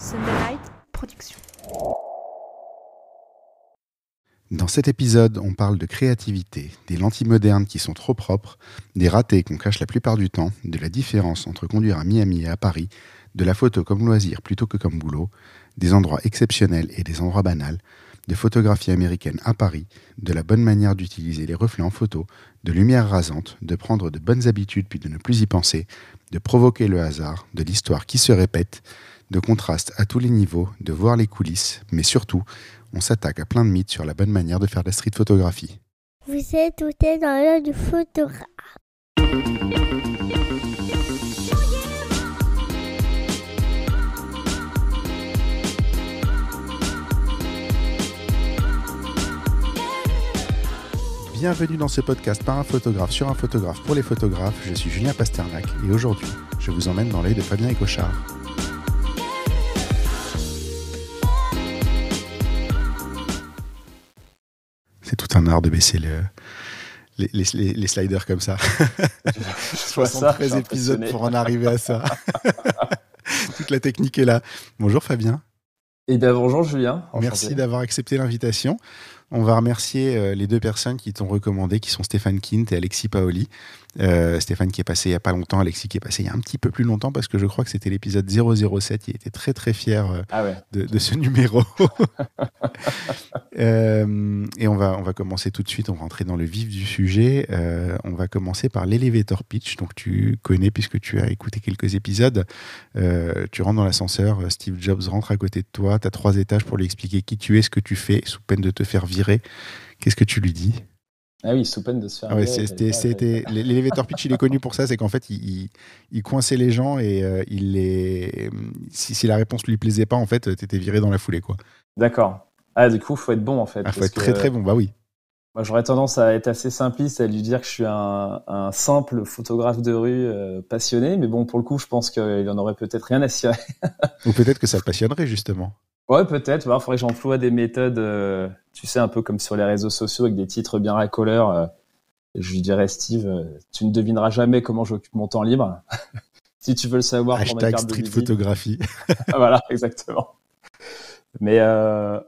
Sunderlight Production. Dans cet épisode, on parle de créativité, des lentilles modernes qui sont trop propres, des ratés qu'on cache la plupart du temps, de la différence entre conduire à Miami et à Paris, de la photo comme loisir plutôt que comme boulot, des endroits exceptionnels et des endroits banals, de photographie américaine à Paris, de la bonne manière d'utiliser les reflets en photo, de lumière rasante, de prendre de bonnes habitudes puis de ne plus y penser, de provoquer le hasard, de l'histoire qui se répète, de contraste à tous les niveaux, de voir les coulisses, mais surtout, on s'attaque à plein de mythes sur la bonne manière de faire de la street photographie. Vous êtes tout dans l'heure du photographe. Bienvenue dans ce podcast par un photographe sur un photographe pour les photographes. Je suis Julien Pasternak et aujourd'hui, je vous emmène dans l'œil de Fabien Ecochard. C'est tout un art de baisser le, les, les- les sliders comme ça. 73 épisodes pour en arriver à ça. Toute la technique est là. Bonjour Fabien. Et bien bonjour Julien. Enchanté. Merci d'avoir accepté l'invitation. On va remercier euh, les deux personnes qui t'ont recommandé, qui sont Stéphane Kint et Alexis Paoli. Euh, Stéphane qui est passé il n'y a pas longtemps, Alexis qui est passé il y a un petit peu plus longtemps parce que je crois que c'était l'épisode 007. Il était très très fier euh, Ah ouais. de, de ce numéro. Euh, et on va, on va commencer tout de suite, on va rentrer dans le vif du sujet. Euh, on va commencer par l'elevator pitch. Donc tu connais puisque tu as écouté quelques épisodes. Tu rentres dans l'ascenseur, Steve Jobs rentre à côté de toi, tu as trois étages pour lui expliquer qui tu es, ce que tu fais, sous peine de te faire virer. Qu'est-ce que tu lui dis? Ah oui, sous peine de se faire. ah ouais, c'était, l'elevator pitch, il est connu pour ça, c'est qu'en fait, il, il, il coinçait les gens et euh, il les, si, si la réponse lui plaisait pas, en fait, t'étais viré dans la foulée, quoi. D'accord. Ah du coup, faut être bon en fait. Ah, faut parce être très très bon, bah oui. Moi, j'aurais tendance à être assez simpliste, à lui dire que je suis un, un simple photographe de rue euh, passionné, mais bon, pour le coup, je pense qu'il en aurait peut-être rien à cirer. Ou peut-être que ça le passionnerait, justement. Ouais, peut-être. Il faudrait que j'emploie des méthodes, euh, tu sais, un peu comme sur les réseaux sociaux avec des titres bien racoleurs. euh, je lui dirais, Steve, euh, tu ne devineras jamais comment j'occupe mon temps libre. si tu veux le savoir pour ma Hashtag carte de street visite. photographie. voilà, exactement. Mais euh,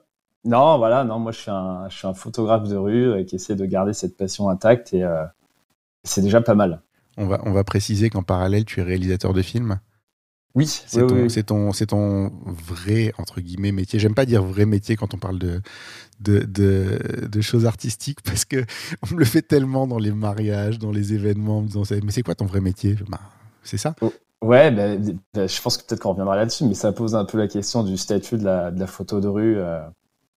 non, voilà, non, moi je suis un, je suis un photographe de rue qui essaie de garder cette passion intacte et c'est déjà pas mal. On va, on va préciser qu'en parallèle, tu es réalisateur de films. Oui, C'est oui, ton, oui, vrai, entre guillemets, métier. J'aime pas dire vrai métier quand on parle de, de, de, de choses artistiques parce que on me le fait tellement dans les mariages, dans les événements, en me disant, mais c'est quoi ton vrai métier? Bah, C'est ça. Ouais, ben, ben, je pense que peut-être qu'on reviendra là-dessus, mais ça pose un peu la question du statut de la, de la photo de rue. euh.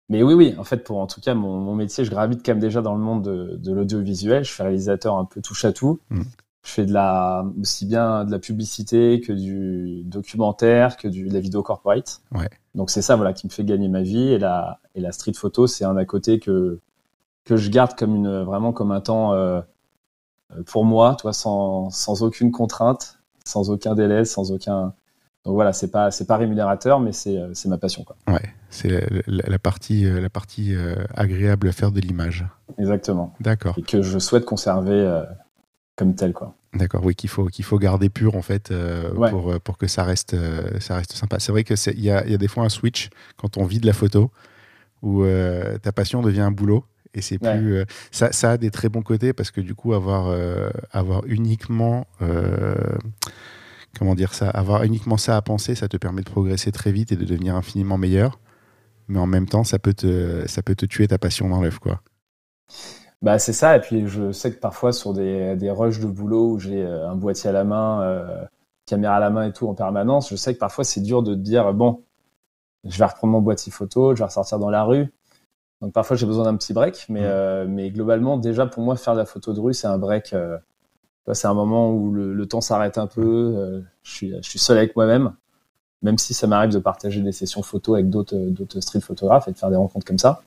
Mais oui, oui, en fait, pour en tout cas mon, mon métier, je gravite quand même déjà dans le monde de, de l'audiovisuel. Je suis réalisateur un peu touche à tout. Mhm. Je fais de la aussi bien de la publicité que du documentaire, que du, de la vidéo corporate. Ouais. Donc c'est ça, voilà, qui me fait gagner ma vie. Et la et la street photo, c'est un à côté que que je garde comme une vraiment comme un temps euh, pour moi, toi, sans sans aucune contrainte, sans aucun délai, sans aucun. Donc voilà, c'est pas c'est pas rémunérateur, mais c'est euh, c'est ma passion, quoi. Ouais. C'est la, la- la partie, la partie euh, agréable à faire de l'image. Exactement. D'accord. Et que je souhaite conserver euh, comme tel, quoi. D'accord, oui, qu'il faut, qu'il faut garder pur en fait euh, Ouais. pour, euh, pour que ça reste, euh, ça reste sympa. C'est vrai qu'il y a, y a des fois un switch quand on vit de la photo où euh, ta passion devient un boulot et c'est Ouais. plus. ça, ça a des très bons côtés parce que du coup, avoir, avoir uniquement. comment dire ça Avoir uniquement ça à penser, ça te permet de progresser très vite et de devenir infiniment meilleur. Mais en même temps, ça peut te, ça peut te tuer ta passion dans l'œuf, quoi. Bah c'est ça. Et puis je sais que parfois sur des des rushs de boulot où j'ai euh, un boîtier à la main, euh, caméra à la main et tout en permanence, je sais que parfois c'est dur de te dire bon, je vais reprendre mon boîtier photo, je vais ressortir dans la rue. Donc parfois j'ai besoin d'un petit break, mais Mhm. euh, mais globalement déjà pour moi faire de la photo de rue c'est un break. euh, c'est un moment où le, le temps s'arrête un peu. je suis je suis seul avec moi-même, même si ça m'arrive de partager des sessions photo avec d'autres street photographes et de faire des rencontres comme ça.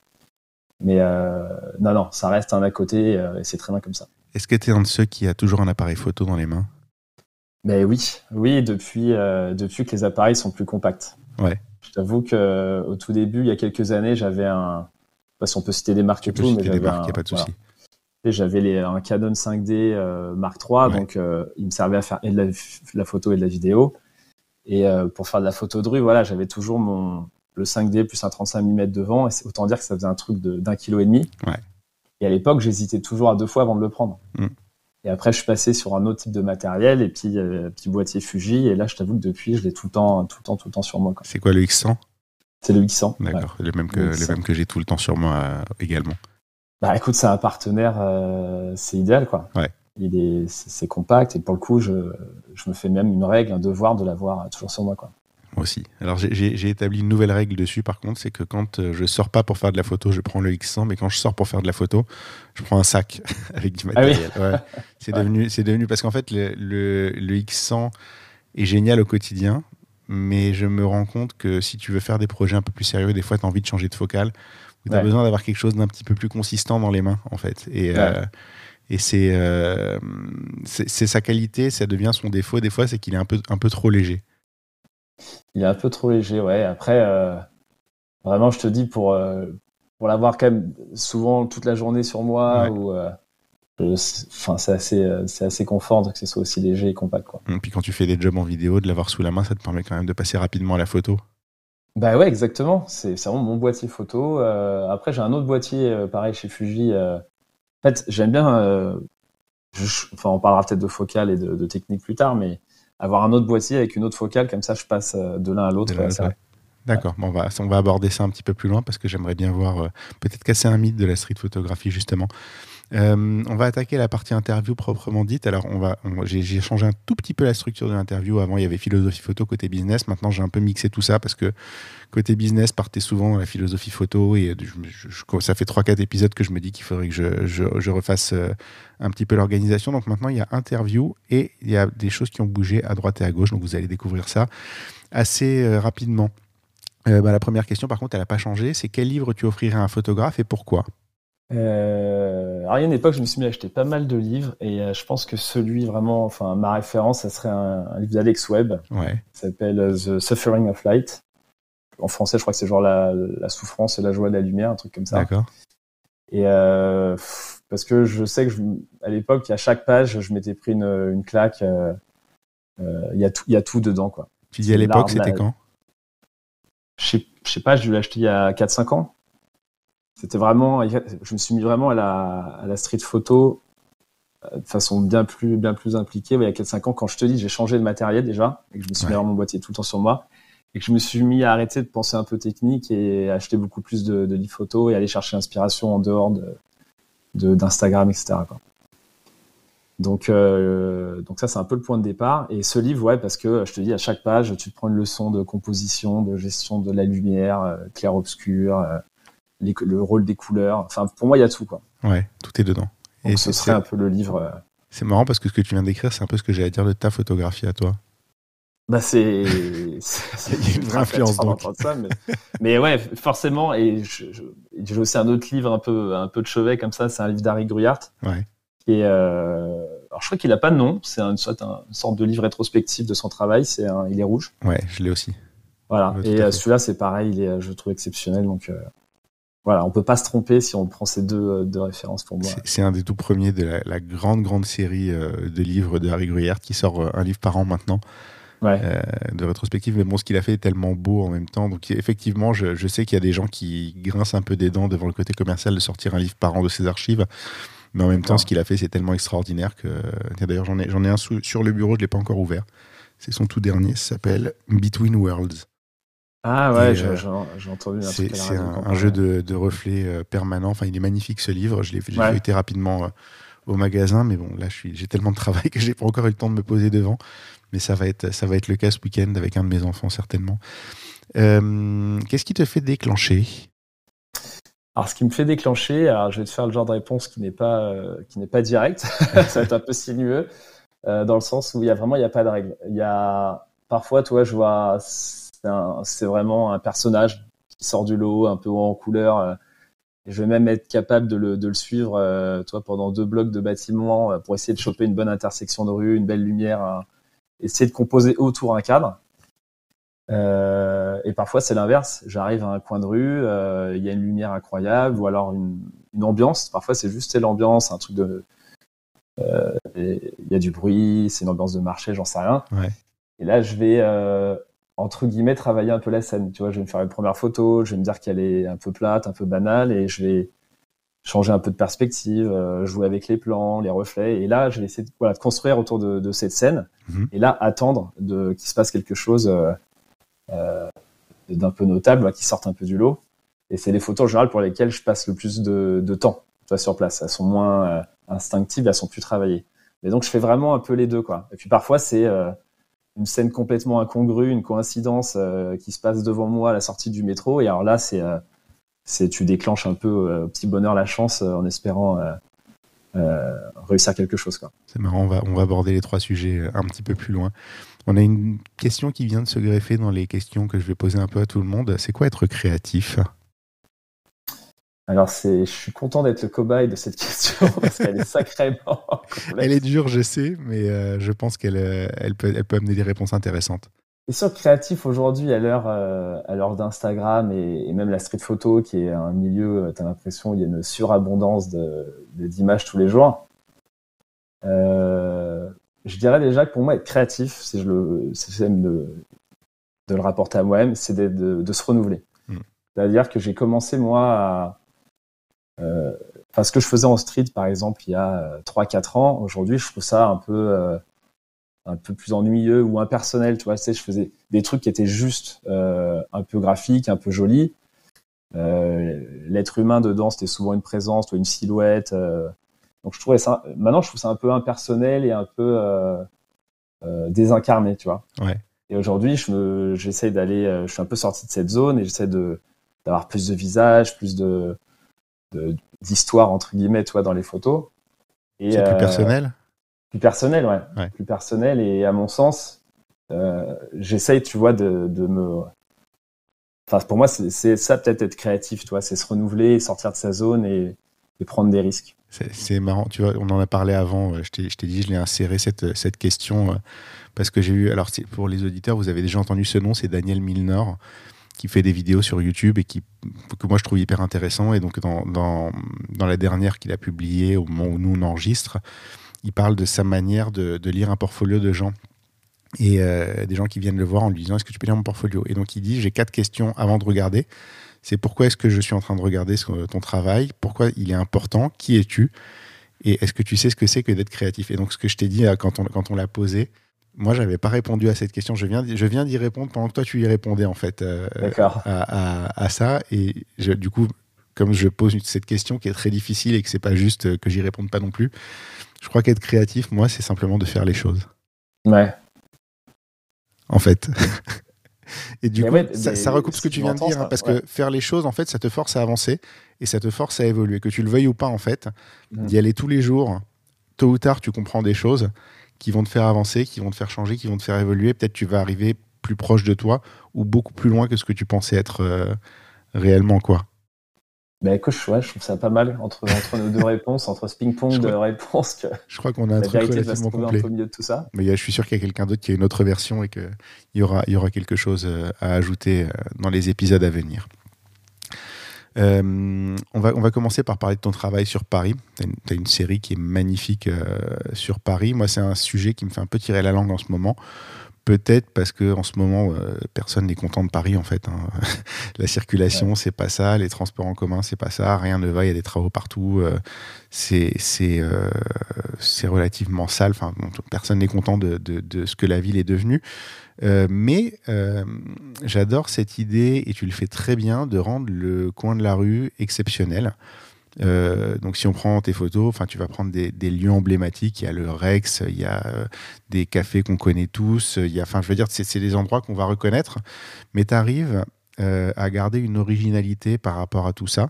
Mais euh, non, non, ça reste un à côté euh, et c'est très bien comme ça. Est-ce que tu es un de ceux qui a toujours un appareil photo dans les mains? Mais oui, oui, depuis, euh, depuis que les appareils sont plus compacts. Ouais. Je t'avoue que euh, au tout début, il y a quelques années, j'avais un. Je sais pas si on peut citer des marques et tout, mais j'avais un- pas de voilà. souci. Et J'avais un Canon 5D euh, Mark III, Ouais. donc euh, il me servait à faire et de la, la photo et de la vidéo. Et pour faire de la photo de rue, voilà, j'avais toujours mon le 5D plus un 35 mm devant, et autant dire que ça faisait un truc d'un kilo et demi. Et à l'époque, j'hésitais toujours à deux fois avant de le prendre. Mm. Et après, je suis passé sur un autre type de matériel, et puis un petit boîtier Fuji, et là, je t'avoue que depuis, je l'ai tout le temps, tout le temps, tout le temps sur moi. C'est quoi le X100 C'est le X100. D'accord, le même que, le, même que j'ai tout le temps sur moi euh, également. Bah écoute, c'est un partenaire, euh, c'est idéal, quoi. Ouais. Il est, c'est compact, et pour le coup, je, je me fais même une règle, un devoir de l'avoir toujours sur moi, quoi. Aussi. Alors j'ai établi une nouvelle règle dessus par contre, c'est que quand euh, je sors pas pour faire de la photo, je prends le X100, mais quand je sors pour faire de la photo, je prends un sac avec du ah matériel. C'est devenu, c'est devenu parce qu'en fait le, le, X100 est génial au quotidien, mais je me rends compte que si tu veux faire des projets un peu plus sérieux, des fois tu as envie de changer de focale, ou tu as besoin d'avoir quelque chose d'un petit peu plus consistant dans les mains en fait. Et euh, et euh, c'est c'est sa qualité, ça devient son défaut. Des fois, c'est qu'il est un peu, un peu trop léger. Il est un peu trop léger, ouais. Après, euh, vraiment, je te dis, pour, euh, pour l'avoir quand même souvent toute la journée sur moi, ou, euh, enfin, c'est assez, c'est assez confort que ce soit aussi léger et compact. Quoi. Et puis quand tu fais des jobs en vidéo, de l'avoir sous la main, ça te permet quand même de passer rapidement à la photo. Bah ouais, exactement. C'est vraiment mon boîtier photo. après, j'ai un autre boîtier, pareil, chez Fuji. En fait, j'aime bien. enfin, on parlera peut-être de focale et de, de technique plus tard, mais avoir un autre boîtier avec une autre focale, comme ça je passe euh, de l'un à l'autre. D'accord, bon, on, va, on va aborder ça un petit peu plus loin parce que j'aimerais bien voir, euh, peut-être casser un mythe de la street photographie justement. Euh, on va attaquer la partie interview proprement dite. Alors, j'ai changé un tout petit peu la structure de l'interview. Avant, il y avait philosophie photo côté business. Maintenant, j'ai un peu mixé tout ça parce que côté business partait souvent dans la philosophie photo et ça fait 3-4 épisodes que je me dis qu'il faudrait que je, refasse euh, un petit peu l'organisation. Donc maintenant, il y a interview et il y a des choses qui ont bougé à droite et à gauche. Donc vous allez découvrir ça assez euh, rapidement. Bah, la première question, par contre, elle n'a pas changé. C'est quel livre tu offrirais à un photographe et pourquoi? Euh, alors, il y a une époque, je me suis mis à acheter pas mal de livres et euh, je pense que celui vraiment, enfin, ma référence, ça serait un, livre d'Alex Webb. Ouais. s'appelle euh, The Suffering of Light. En français, je crois que c'est genre la, la, souffrance et la joie de la lumière, un truc comme ça. D'accord. Et euh, parce que je sais que je, à l'époque, à chaque page, je m'étais pris une, une claque. Euh, il y a tout, il y a tout dedans, quoi. Tu dis à l'époque, c'était quand? Je sais, je sais pas, je l'ai acheté il y a 4-5 ans. C'était vraiment, je me suis mis vraiment à la, à la street photo euh, de façon bien plus, bien plus impliquée. il y a 4-5 ans, quand je te dis, j'ai changé de matériel déjà, et que je me suis mis à mon boîtier tout le temps sur moi, et que je me suis mis à arrêter de penser un peu technique et acheter beaucoup plus de, de livres photos et aller chercher l'inspiration en dehors de, d'Instagram, etc. Quoi. Donc, euh, donc ça, c'est un peu le point de départ. Et ce livre, ouais, parce que je te dis, à chaque page, tu te prends une leçon de composition, de gestion de la lumière, euh, clair-obscur, le rôle des couleurs. Enfin, pour moi, il y a tout, quoi. Ouais, tout est dedans. et ce serait un peu le livre. Euh, c'est marrant parce que ce que tu viens d'écrire, c'est un peu ce que j'allais dire de ta photographie à toi. Bah c'est une vraie influence donc. Ça, mais, mais, ouais forcément et j'ai aussi un autre livre un peu un peu de chevet comme ça c'est un livre d'Harry Gruyart ouais. et euh, alors je crois qu'il a pas de nom c'est une sorte, une sorte de livre rétrospectif de son travail c'est il est rouge ouais je l'ai aussi voilà et euh, celui-là c'est pareil il est je trouve exceptionnel donc voilà, on peut pas se tromper si on prend ces deux, euh, deux références pour moi. C'est un des tout premiers de la, grande, grande série euh, de livres de Harry Gruyère qui sort euh, un livre par an maintenant. de rétrospective, mais bon, ce qu'il a fait est tellement beau en même temps. Donc, effectivement, je, je sais qu'il y a des gens qui grincent un peu des dents devant le côté commercial de sortir un livre par an de ses archives. Mais en même temps, ce qu'il a fait, c'est tellement extraordinaire que. D'ailleurs, j'en ai, ai un sur le bureau, je ne l'ai pas encore ouvert. C'est son tout dernier, ça s'appelle Between Worlds. Ah ouais, euh, j'ai entendu. C'est un, jeu de, de reflets euh, permanent. Enfin, il est magnifique ce livre. Je l'ai ouais. rapidement euh, au magasin, mais bon, là, j'ai tellement de travail que j'ai pas encore eu le temps de me poser devant. Mais ça va être, ça va être le cas ce week-end avec un de mes enfants certainement. Qu'est-ce qui te fait déclencher? Alors, ce qui me fait déclencher, alors je vais te faire le genre de réponse qui n'est pas qui n'est pas direct. ça va être un peu sinueux dans le sens où il y a vraiment il y a pas de règle. Il y a parfois, toi, je vois c'est vraiment un personnage qui sort du lot, un peu en couleur. Euh, et je vais même être capable de le, de le suivre euh, toi, pendant deux blocs de bâtiments euh, pour essayer de choper une bonne intersection de rue, une belle lumière, essayer de composer autour un cadre. Euh, et parfois c'est l'inverse. J'arrive à un coin de rue, il y a une lumière incroyable ou alors une, une ambiance. Parfois c'est juste l'ambiance, un truc de, il y a du bruit, c'est une ambiance de marché, j'en sais rien. Ouais. Et là, je vais entre guillemets travailler un peu la scène. Tu vois, je vais me faire une première photo, je vais me dire qu'elle est un peu plate, un peu banale, et je vais changer un peu de perspective, euh, jouer avec les plans, les reflets. Et là, je vais essayer de, voilà, de construire autour de, de cette scène. Mhm. Et là, attendre de qu'il se passe quelque chose euh, euh, d'un peu notable, qui sorte un peu du lot. Et c'est les photos en général pour lesquelles je passe le plus de, de temps, tu vois, sur place. Elles sont moins instinctives, elles sont plus travaillées. Mais donc, je fais vraiment un peu les deux, quoi. Et puis parfois, c'est euh, une scène complètement incongrue, une coïncidence euh, qui se passe devant moi à la sortie du métro. Et alors là, c'est c'est tu déclenches un peu euh, au petit bonheur la chance euh, en espérant euh, réussir quelque chose. C'est marrant, on va, on va aborder les trois sujets un petit peu plus loin. On a une question qui vient de se greffer dans les questions que je vais poser un peu à tout le monde. C'est quoi être créatif? Alors, c'est, je suis content d'être le cobaye de cette question parce qu'elle est sacrément complexe. Elle est dure, je sais, mais je pense qu'elle elle peut, elle peut amener des réponses intéressantes. Sûr que créatif aujourd'hui, à l'heure euh, à l'heure d'Instagram et, et, même la street photo, qui est un milieu, euh, tu as l'impression il y a une surabondance de, d'images tous les jours. Euh, je dirais déjà que pour moi, être créatif, si je le, c'est de, de le rapporter à moi-même, c'est de, de, de se renouveler. Mm. C'est-à-dire que j'ai commencé moi à, euh, enfin ce que je faisais en street par exemple il y a 3-4 ans, aujourd'hui je trouve ça un peu euh, un peu plus ennuyeux ou impersonnel. Tu vois, tu sais, je faisais des trucs qui étaient juste euh, un peu graphiques, un peu jolis. Euh, L'être humain dedans, c'était souvent une présence, toi, une silhouette. Euh. donc je trouvais ça. Maintenant, je trouve ça un peu impersonnel et un peu euh, euh, désincarné, tu vois. Ouais. Et aujourd'hui, je me, j'essaie d'aller. euh, Je suis un peu sorti de cette zone et j'essaie de d'avoir plus de visage, plus de- d'histoire entre guillemets, tu vois, dans les photos. C'est plus euh, personnel? plus personnel, ouais. Ouais. Plus personnel. Et à mon sens, euh, j'essaye, tu vois, de, de me. Enfin, pour moi, c'est ça peut-être être créatif, tu vois, c'est se renouveler, sortir de sa zone et, et prendre des risques. C'est marrant, tu vois, on en a parlé avant, euh, je t'ai dit, je l'ai inséré cette, cette question parce que j'ai eu, alors pour les auditeurs, vous avez déjà entendu ce nom, c'est Daniel Milner qui fait des vidéos sur YouTube et qui, que moi je trouve hyper intéressant. Et donc dans, dans, la dernière qu'il a publiée au moment où nous on enregistre, il parle de sa manière de, lire un portfolio de gens. Et euh, des gens qui viennent le voir en lui disant Est-ce que tu peux lire mon portfolio? Et donc il dit J'ai quatre questions avant de regarder. C'est pourquoi est-ce que je suis en train de regarder ton travail? Pourquoi il est important? Qui es-tu? Et est-ce que tu sais ce que c'est que d'être créatif? Et donc ce que je t'ai dit quand on, quand on l'a posé, moi j'avais pas répondu à cette question. Je viens, d'y- je viens d'y répondre pendant que toi tu y répondais en fait euh, à, à- à ça. Et je- du coup, comme je pose cette question qui est très difficile et que c'est pas juste euh, que j'y réponde pas non plus, je crois qu'être créatif, moi, c'est simplement de faire les choses. Ouais. En fait. et du Mais coup, ouais, ça, recoupe ce que tu viens de dire, hein, parce ouais. que faire les choses, en fait, ça te force à avancer et ça te force à évoluer. Que tu le veuilles ou pas, en fait, Mm. d'y aller tous les jours, tôt ou tard, tu comprends des choses qui vont te faire avancer, qui vont te faire changer, qui vont te faire évoluer. Peut-être tu vas arriver plus proche de toi ou beaucoup plus loin que ce que tu pensais être euh, réellement, quoi. Ben écoute, je- ouais, je trouve ça pas mal entre, entre nos deux réponses, entre ce ping-pong de crois- réponses, que Je crois qu'on a un truc relativement un complet. peu au milieu de tout ça. Mais a- je suis sûr qu'il y a quelqu'un d'autre qui a une autre version et qu'il y aura, il y aura quelque chose euh, à ajouter euh, dans les épisodes à venir. Euh, on, va, on va commencer par parler de ton travail sur Paris. Tu as, une une série qui est magnifique euh, sur Paris. Moi, c'est un sujet qui me fait un peu tirer la langue en ce moment. Peut-être parce que en ce moment, euh, personne n'est content de Paris en fait. hein. la circulation, c'est pas ça. Les transports en commun, c'est pas ça. Rien ne va. Il y a des travaux partout. c'est relativement sale. Enfin, bon, personne n'est content de, de, de ce que la ville est devenue. Euh, mais euh, j'adore cette idée, et tu le fais très bien, de rendre le coin de la rue exceptionnel. Euh, donc si on prend tes photos, tu vas prendre des, lieux emblématiques. Il y a le Rex, il y a des cafés qu'on connaît tous. Je veux dire, c'est des endroits qu'on va reconnaître. Mais tu arrives à garder une originalité par rapport à tout ça.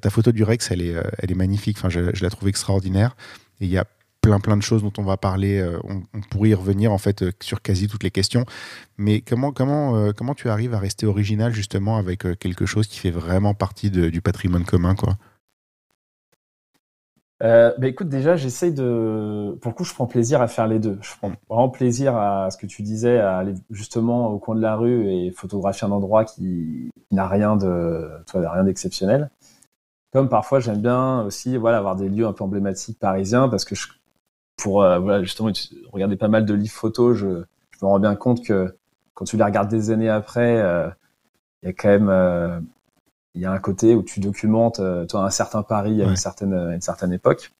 Ta photo du Rex, elle est, elle est magnifique. Je, je la trouve extraordinaire. Il y a plein plein de choses dont on va parler. euh, on, pourrait y revenir en fait euh, sur quasi toutes les questions. Mais comment comment euh, comment tu arrives à rester original justement avec quelque chose qui fait vraiment partie du patrimoine commun quoi? Euh, bah écoute, déjà, j'essaye de. Pour le coup, je prends plaisir à faire les deux. Je prends vraiment plaisir à ce que tu disais, à aller justement au coin de la rue et photographier un endroit qui, n'a rien de, tu vois, rien d'exceptionnel. Comme parfois, j'aime bien aussi, voilà, avoir des lieux un peu emblématiques parisiens parce que je, pour, euh, voilà, justement, regarder pas mal de livres photos, je, je me rends bien compte que quand tu les regardes des années après, il y a quand même il y a un côté où tu documentes toi un certain Paris à une certaine à une certaine époque.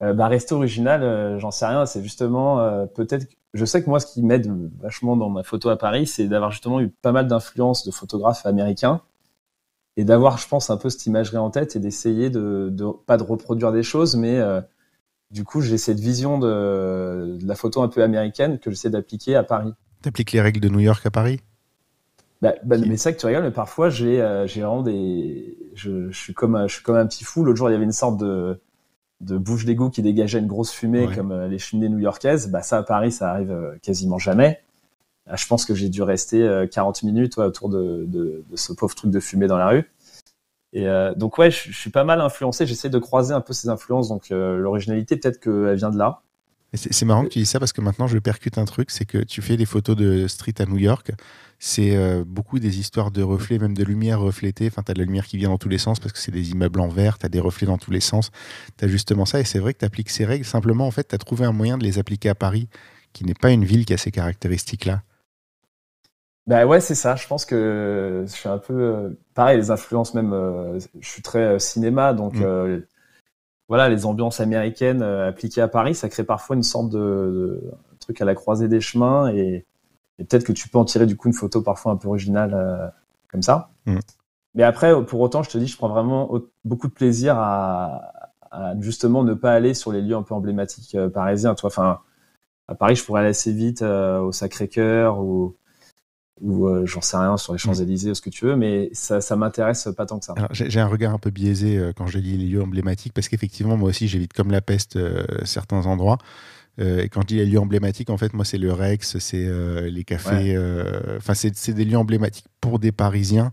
bah rester original, j'en sais rien. C'est justement peut-être. Je sais que moi, ce qui m'aide vachement dans ma photo à Paris, c'est d'avoir justement eu pas mal d'influences de photographes américains et d'avoir, je pense, un peu cette imagerie en tête et d'essayer de, de, pas de reproduire des choses, mais euh, du coup, j'ai cette vision de, de, la photo un peu américaine que j'essaie d'appliquer à Paris. T'appliques les règles de New York à Paris? Bah, bah, mais c'est vrai que tu rigoles, mais parfois j'ai euh, vraiment des je, je, suis comme je suis comme un petit fou. L'autre jour, il y avait une sorte de de bouche d'égout qui dégageait une grosse fumée comme euh, les cheminées new-yorkaises. Bah ça à Paris, ça arrive euh, quasiment jamais. Je pense que j'ai dû rester 40 euh, minutes autour de, de, de, ce pauvre truc de fumée dans la rue. Et euh, donc ouais, je, suis pas mal influencé. J'essaie de croiser un peu ces influences. Donc l'originalité, peut-être qu'elle vient de là. C'est marrant que tu dis ça parce que maintenant je percute un truc, c'est que tu fais des photos de street à New York. C'est euh, beaucoup des histoires de reflets, même de lumière reflétée. Enfin, tu as de la lumière qui vient dans tous les sens parce que c'est des immeubles en verre, tu as des reflets dans tous les sens. Tu as justement ça et c'est vrai que tu appliques ces règles. Simplement, en fait, tu as trouvé un moyen de les appliquer à Paris, qui n'est pas une ville qui a ces caractéristiques-là. Bah ouais, c'est ça. Je pense que je suis un peu euh, pareil. Les influences même, euh, je suis très euh, cinéma, donc mm. voilà, les ambiances américaines appliquées à Paris, ça crée parfois une sorte de, de truc à la croisée des chemins et, et peut-être que tu peux en tirer du coup une photo parfois un peu originale comme ça. Mm. Mais après, pour autant, je te dis, je prends vraiment beaucoup de plaisir à, à, justement ne pas aller sur les lieux un peu emblématiques parisiens. Toi, enfin, à Paris, je pourrais aller assez vite au Sacré-Cœur ou ou euh, j'en sais rien sur les. Champs-Élysées ou ce que tu veux, mais ça, ça m'intéresse pas tant que ça. J'ai un regard un peu biaisé euh, quand je lis les lieux emblématiques parce qu'effectivement, moi aussi, j'évite comme la peste euh, certains endroits. et quand je dis les lieux emblématiques, en fait, moi, c'est le Rex, c'est les cafés. Enfin, c'est des lieux emblématiques pour des Parisiens.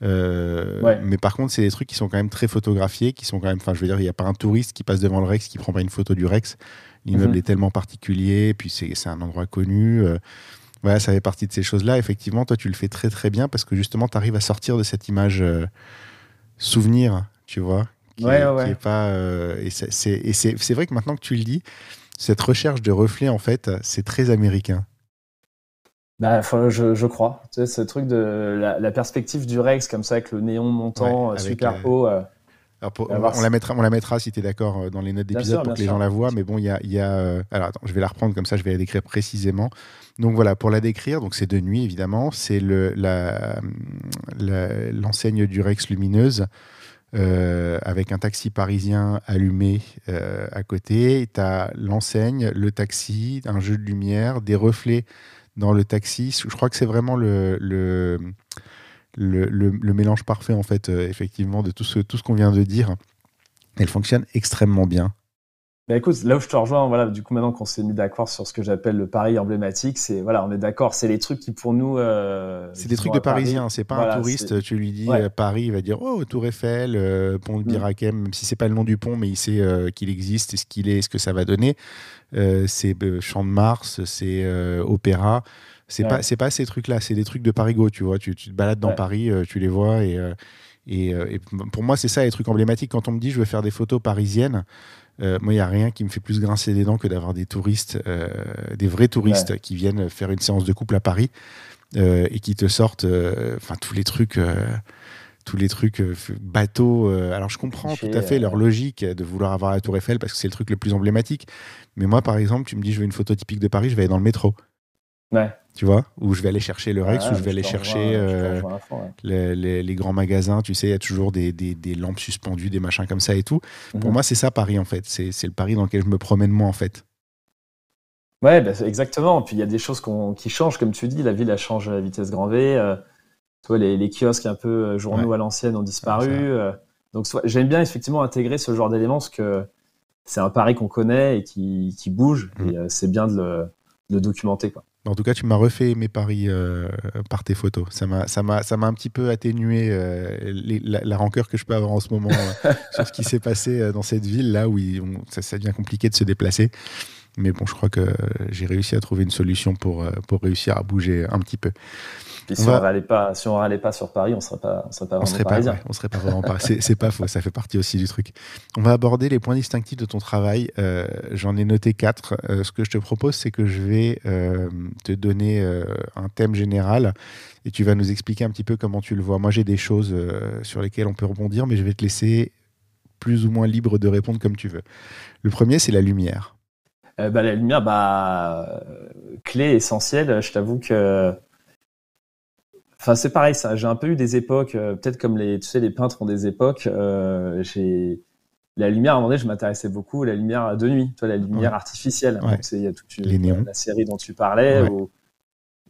Mais par contre, c'est des trucs qui sont quand même très photographiés, qui sont quand même. Enfin, je veux dire, il n'y a pas un touriste qui passe devant le Rex qui prend pas une photo du Rex. L'immeuble mhm. est tellement particulier, puis c'est un endroit connu. Ouais, ça fait partie de ces choses-là. Effectivement, toi, tu le fais très très bien parce que justement, tu arrives à sortir de cette image euh, souvenir, tu vois. Qui ouais, ouais. pas, euh, et c'est vrai que maintenant que tu le dis, cette recherche de reflets, en fait, c'est très américain. Bah, je, je, crois. Tu sais, ce truc de la, perspective du Rex, comme ça, avec le néon montant euh, super haut on, la mettra, on la mettra si tu es d'accord euh, dans les notes d'épisode pour que les gens la voient. Mais bon, il y a. Y a euh, alors attends, je vais la reprendre comme ça, je vais la décrire précisément. Donc voilà, pour la décrire, donc c'est de nuit évidemment, c'est le, la, l'enseigne du Rex lumineuse. Euh, avec un taxi parisien allumé à côté. Tu as l'enseigne, le taxi, un jeu de lumière, des reflets dans le taxi. Je crois que c'est vraiment le, le, le, mélange parfait, en fait, euh, effectivement, de tout ce, tout ce qu'on vient de dire. Elle fonctionne extrêmement bien. Bah écoute, là où je te rejoins, voilà, du coup maintenant qu'on s'est mis d'accord sur ce que j'appelle le Paris emblématique, c'est voilà, on est d'accord, c'est les trucs qui pour nous. Euh, c'est des trucs de Parisiens, c'est pas un touriste. Tu lui dis euh, Paris, il va dire oh Tour Eiffel, pont de mm. Birakem, même si c'est pas le nom du pont, mais il sait qu'il existe, et ce qu'il est, ce que ça va donner. c'est Champ de Mars, c'est Opéra. C'est pas c'est pas ces trucs-là, c'est des trucs de Parigo, tu vois. Tu, tu te balades dans Paris, euh, tu les vois et, euh, euh, et, pour moi c'est ça les trucs emblématiques. Quand on me dit je veux faire des photos parisiennes, moi il y a rien qui me fait plus grincer des dents que d'avoir des touristes, des vrais touristes qui viennent faire une séance de couple à Paris et qui te sortent, enfin tous les trucs tous les trucs bateaux. alors je comprends tout à fait leur logique de vouloir avoir la Tour Eiffel parce que c'est le truc le plus emblématique. Mais moi, par exemple, tu me dis je veux une photo typique de Paris, je vais aller dans le métro. Ouais. Tu vois, où je vais aller chercher le Rex, où je vais aller chercher euh, les, grands magasins. Tu sais, il y a toujours des, des, lampes suspendues, des machins comme ça et tout. Pour mhm. moi, c'est ça Paris en fait. C'est le Paris dans lequel je me promène moi en fait. Ouais, bah, exactement. Puis il y a des choses qui changent, comme tu dis. La ville, elle change à la vitesse grand V. Euh, toi, les, les, kiosques un peu euh, journaux à l'ancienne ont disparu. donc j'aime bien effectivement intégrer ce genre d'éléments parce que c'est un Paris qu'on connaît et qui, qui bouge. Mm. Et c'est bien de le, de le documenter. Quoi. En tout cas, tu m'as refait mes paris euh, par tes photos. Ça m'a, un petit peu atténué euh, la, rancœur que je peux avoir en ce moment euh, sur ce qui s'est passé dans cette ville là où ça, devient compliqué de se déplacer. Mais bon, je crois que j'ai réussi à trouver une solution pour, pour réussir à bouger un petit peu. Et si, on râlait pas, si on râlait pas sur Paris, on serait pas, on serait pas on serait pas, on serait pas vraiment parisien. C'est pas faux, ça fait partie aussi du truc. On va aborder les points distinctifs de ton travail. Euh, J'en ai noté quatre. Euh, ce que je te propose, c'est que je vais euh, te donner euh, un thème général et tu vas nous expliquer un petit peu comment tu le vois. Moi, j'ai des choses euh, sur lesquelles on peut rebondir, mais je vais te laisser plus ou moins libre de répondre comme tu veux. Le premier, c'est la lumière. Bah, la lumière, bah, clé essentielle. Je t'avoue que Enfin, c'est pareil, ça. J'ai un peu eu des époques, euh, peut-être comme les, tu sais, les peintres ont des époques. Euh, j'ai la lumière. À un moment donné, je m'intéressais beaucoup à la lumière de nuit, toi, la lumière artificielle. il y a toute la série dont tu parlais,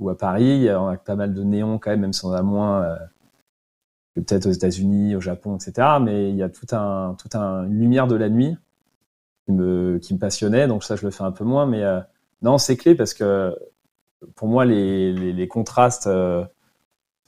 ou, à Paris, on a pas mal de néons quand même, même si on a moins euh, que peut-être aux États-Unis, au Japon, etc. Mais il y a tout un, tout un, une lumière de la nuit qui me, qui me passionnait. Donc ça, je le fais un peu moins, mais euh, non, c'est clé parce que pour moi, les, les, les contrastes euh,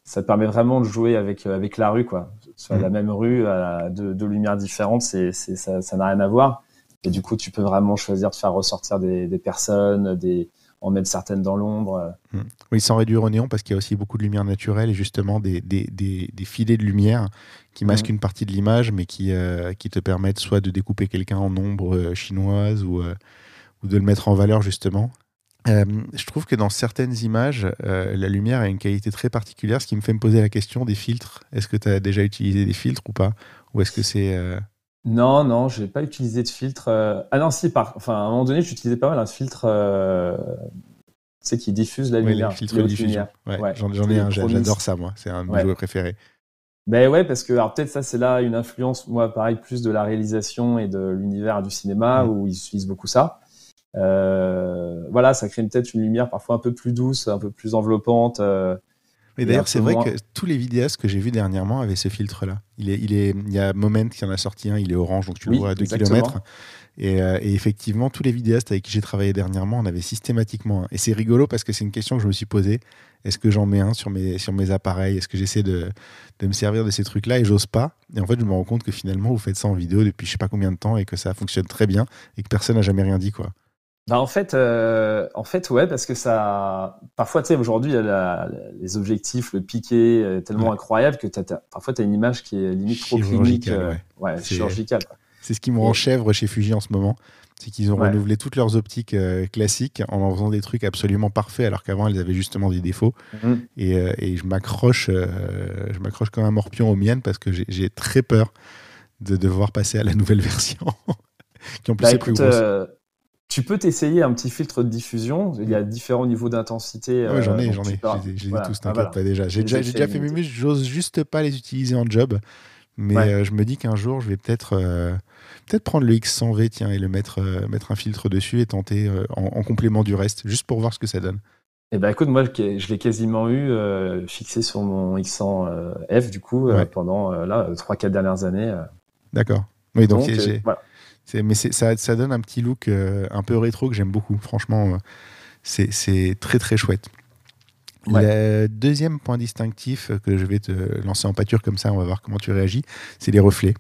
ça te permet vraiment de jouer avec euh, avec la rue quoi. La mm. même rue, à deux, deux lumières différentes, c'est ça ça n'a rien à voir. Et du coup, tu peux vraiment choisir de faire ressortir des, des personnes, des en mettre certaines dans l'ombre. Mm. Oui, sans réduire au néon, parce qu'il y a aussi beaucoup de lumière naturelle et justement des, des, des, des filets de lumière qui masquent mm. une partie de l'image, mais qui, euh, qui te permettent soit de découper quelqu'un en ombre euh, chinoise ou, ou de le mettre en valeur justement. Euh, je trouve que dans certaines images, euh, la lumière a une qualité très particulière, ce qui me fait me poser la question des filtres. Est-ce que tu as déjà utilisé des filtres ou pas? Ou est-ce que c'est... Euh, non, non, je n'ai pas utilisé de filtre. Ah non, si, par... enfin, à un moment donné, j'utilisais pas mal un filtre c'est qui diffuse la lumière. Le filtre de diffusion. Ouais, J'en ai un, j'adore ça, moi. C'est un de mes jouets préférés. Ben ouais, parce que alors peut-être ça c'est là une influence, moi pareil, plus de la réalisation et de l'univers du cinéma où ils utilisent beaucoup ça. Euh, voilà, ça crée peut-être une lumière parfois un peu plus douce, un peu plus enveloppante. Mais d'ailleurs, c'est vrai que tous les vidéastes que j'ai vus dernièrement avaient ce filtre-là. Il, est, il, est, il y a Moment qui en a sorti un, il est orange, donc tu le vois à 2 km. Et, euh, et, effectivement, tous les vidéastes avec qui j'ai travaillé dernièrement, on avait systématiquement un. Et c'est rigolo parce que c'est une question que je me suis posée. Est-ce que j'en mets un sur mes, sur mes appareils? Est-ce que j'essaie de, de, me servir de ces trucs-là? Et j'ose pas. Et en fait, je me rends compte que finalement, vous faites ça en vidéo depuis je sais pas combien de temps et que ça fonctionne très bien et que personne n'a jamais rien dit. quoi. Bah en fait, euh, en fait, ouais, parce que ça, parfois, tu sais, aujourd'hui, les objectifs, le piqué est tellement incroyable que t'as, parfois, tu as une image qui est limite trop clinique, euh, ouais, ouais chirurgicale. C'est ce qui me rend chèvre chez Fuji en ce moment, c'est qu'ils ont renouvelé toutes leurs optiques euh, classiques en en faisant des trucs absolument parfaits, alors qu'avant, elles avaient justement des défauts. Mm. Et, et, je m'accroche, je m'accroche comme un morpion aux miennes parce que j'ai très peur de devoir passer à la nouvelle version, qui en plus bah, est plus grosse tu peux t'essayer un petit filtre de diffusion. Il y a différents niveaux d'intensité. Oui, j'en ai, euh, j'en ai. J'ai voilà. tous, t'inquiète ah, pas déjà. J'ai déjà, déjà, fait mes muscles, j'ose juste pas les utiliser en job. Mais euh, je me dis qu'un jour, je vais peut-être euh, peut-être prendre le X100V tiens, et le mettre, mettre un filtre dessus et tenter en, complément du reste, juste pour voir ce que ça donne. Eh ben écoute, moi je l'ai quasiment eu fixé sur mon X100F du coup pendant là 3-4 dernières années. D'accord. Oui, donc, donc voilà mais ça, ça, donne un petit look euh, un peu rétro que j'aime beaucoup. Franchement, euh, c'est très très chouette. Le deuxième point distinctif que je vais te lancer en pâture comme ça, on va voir comment tu réagis, c'est les reflets.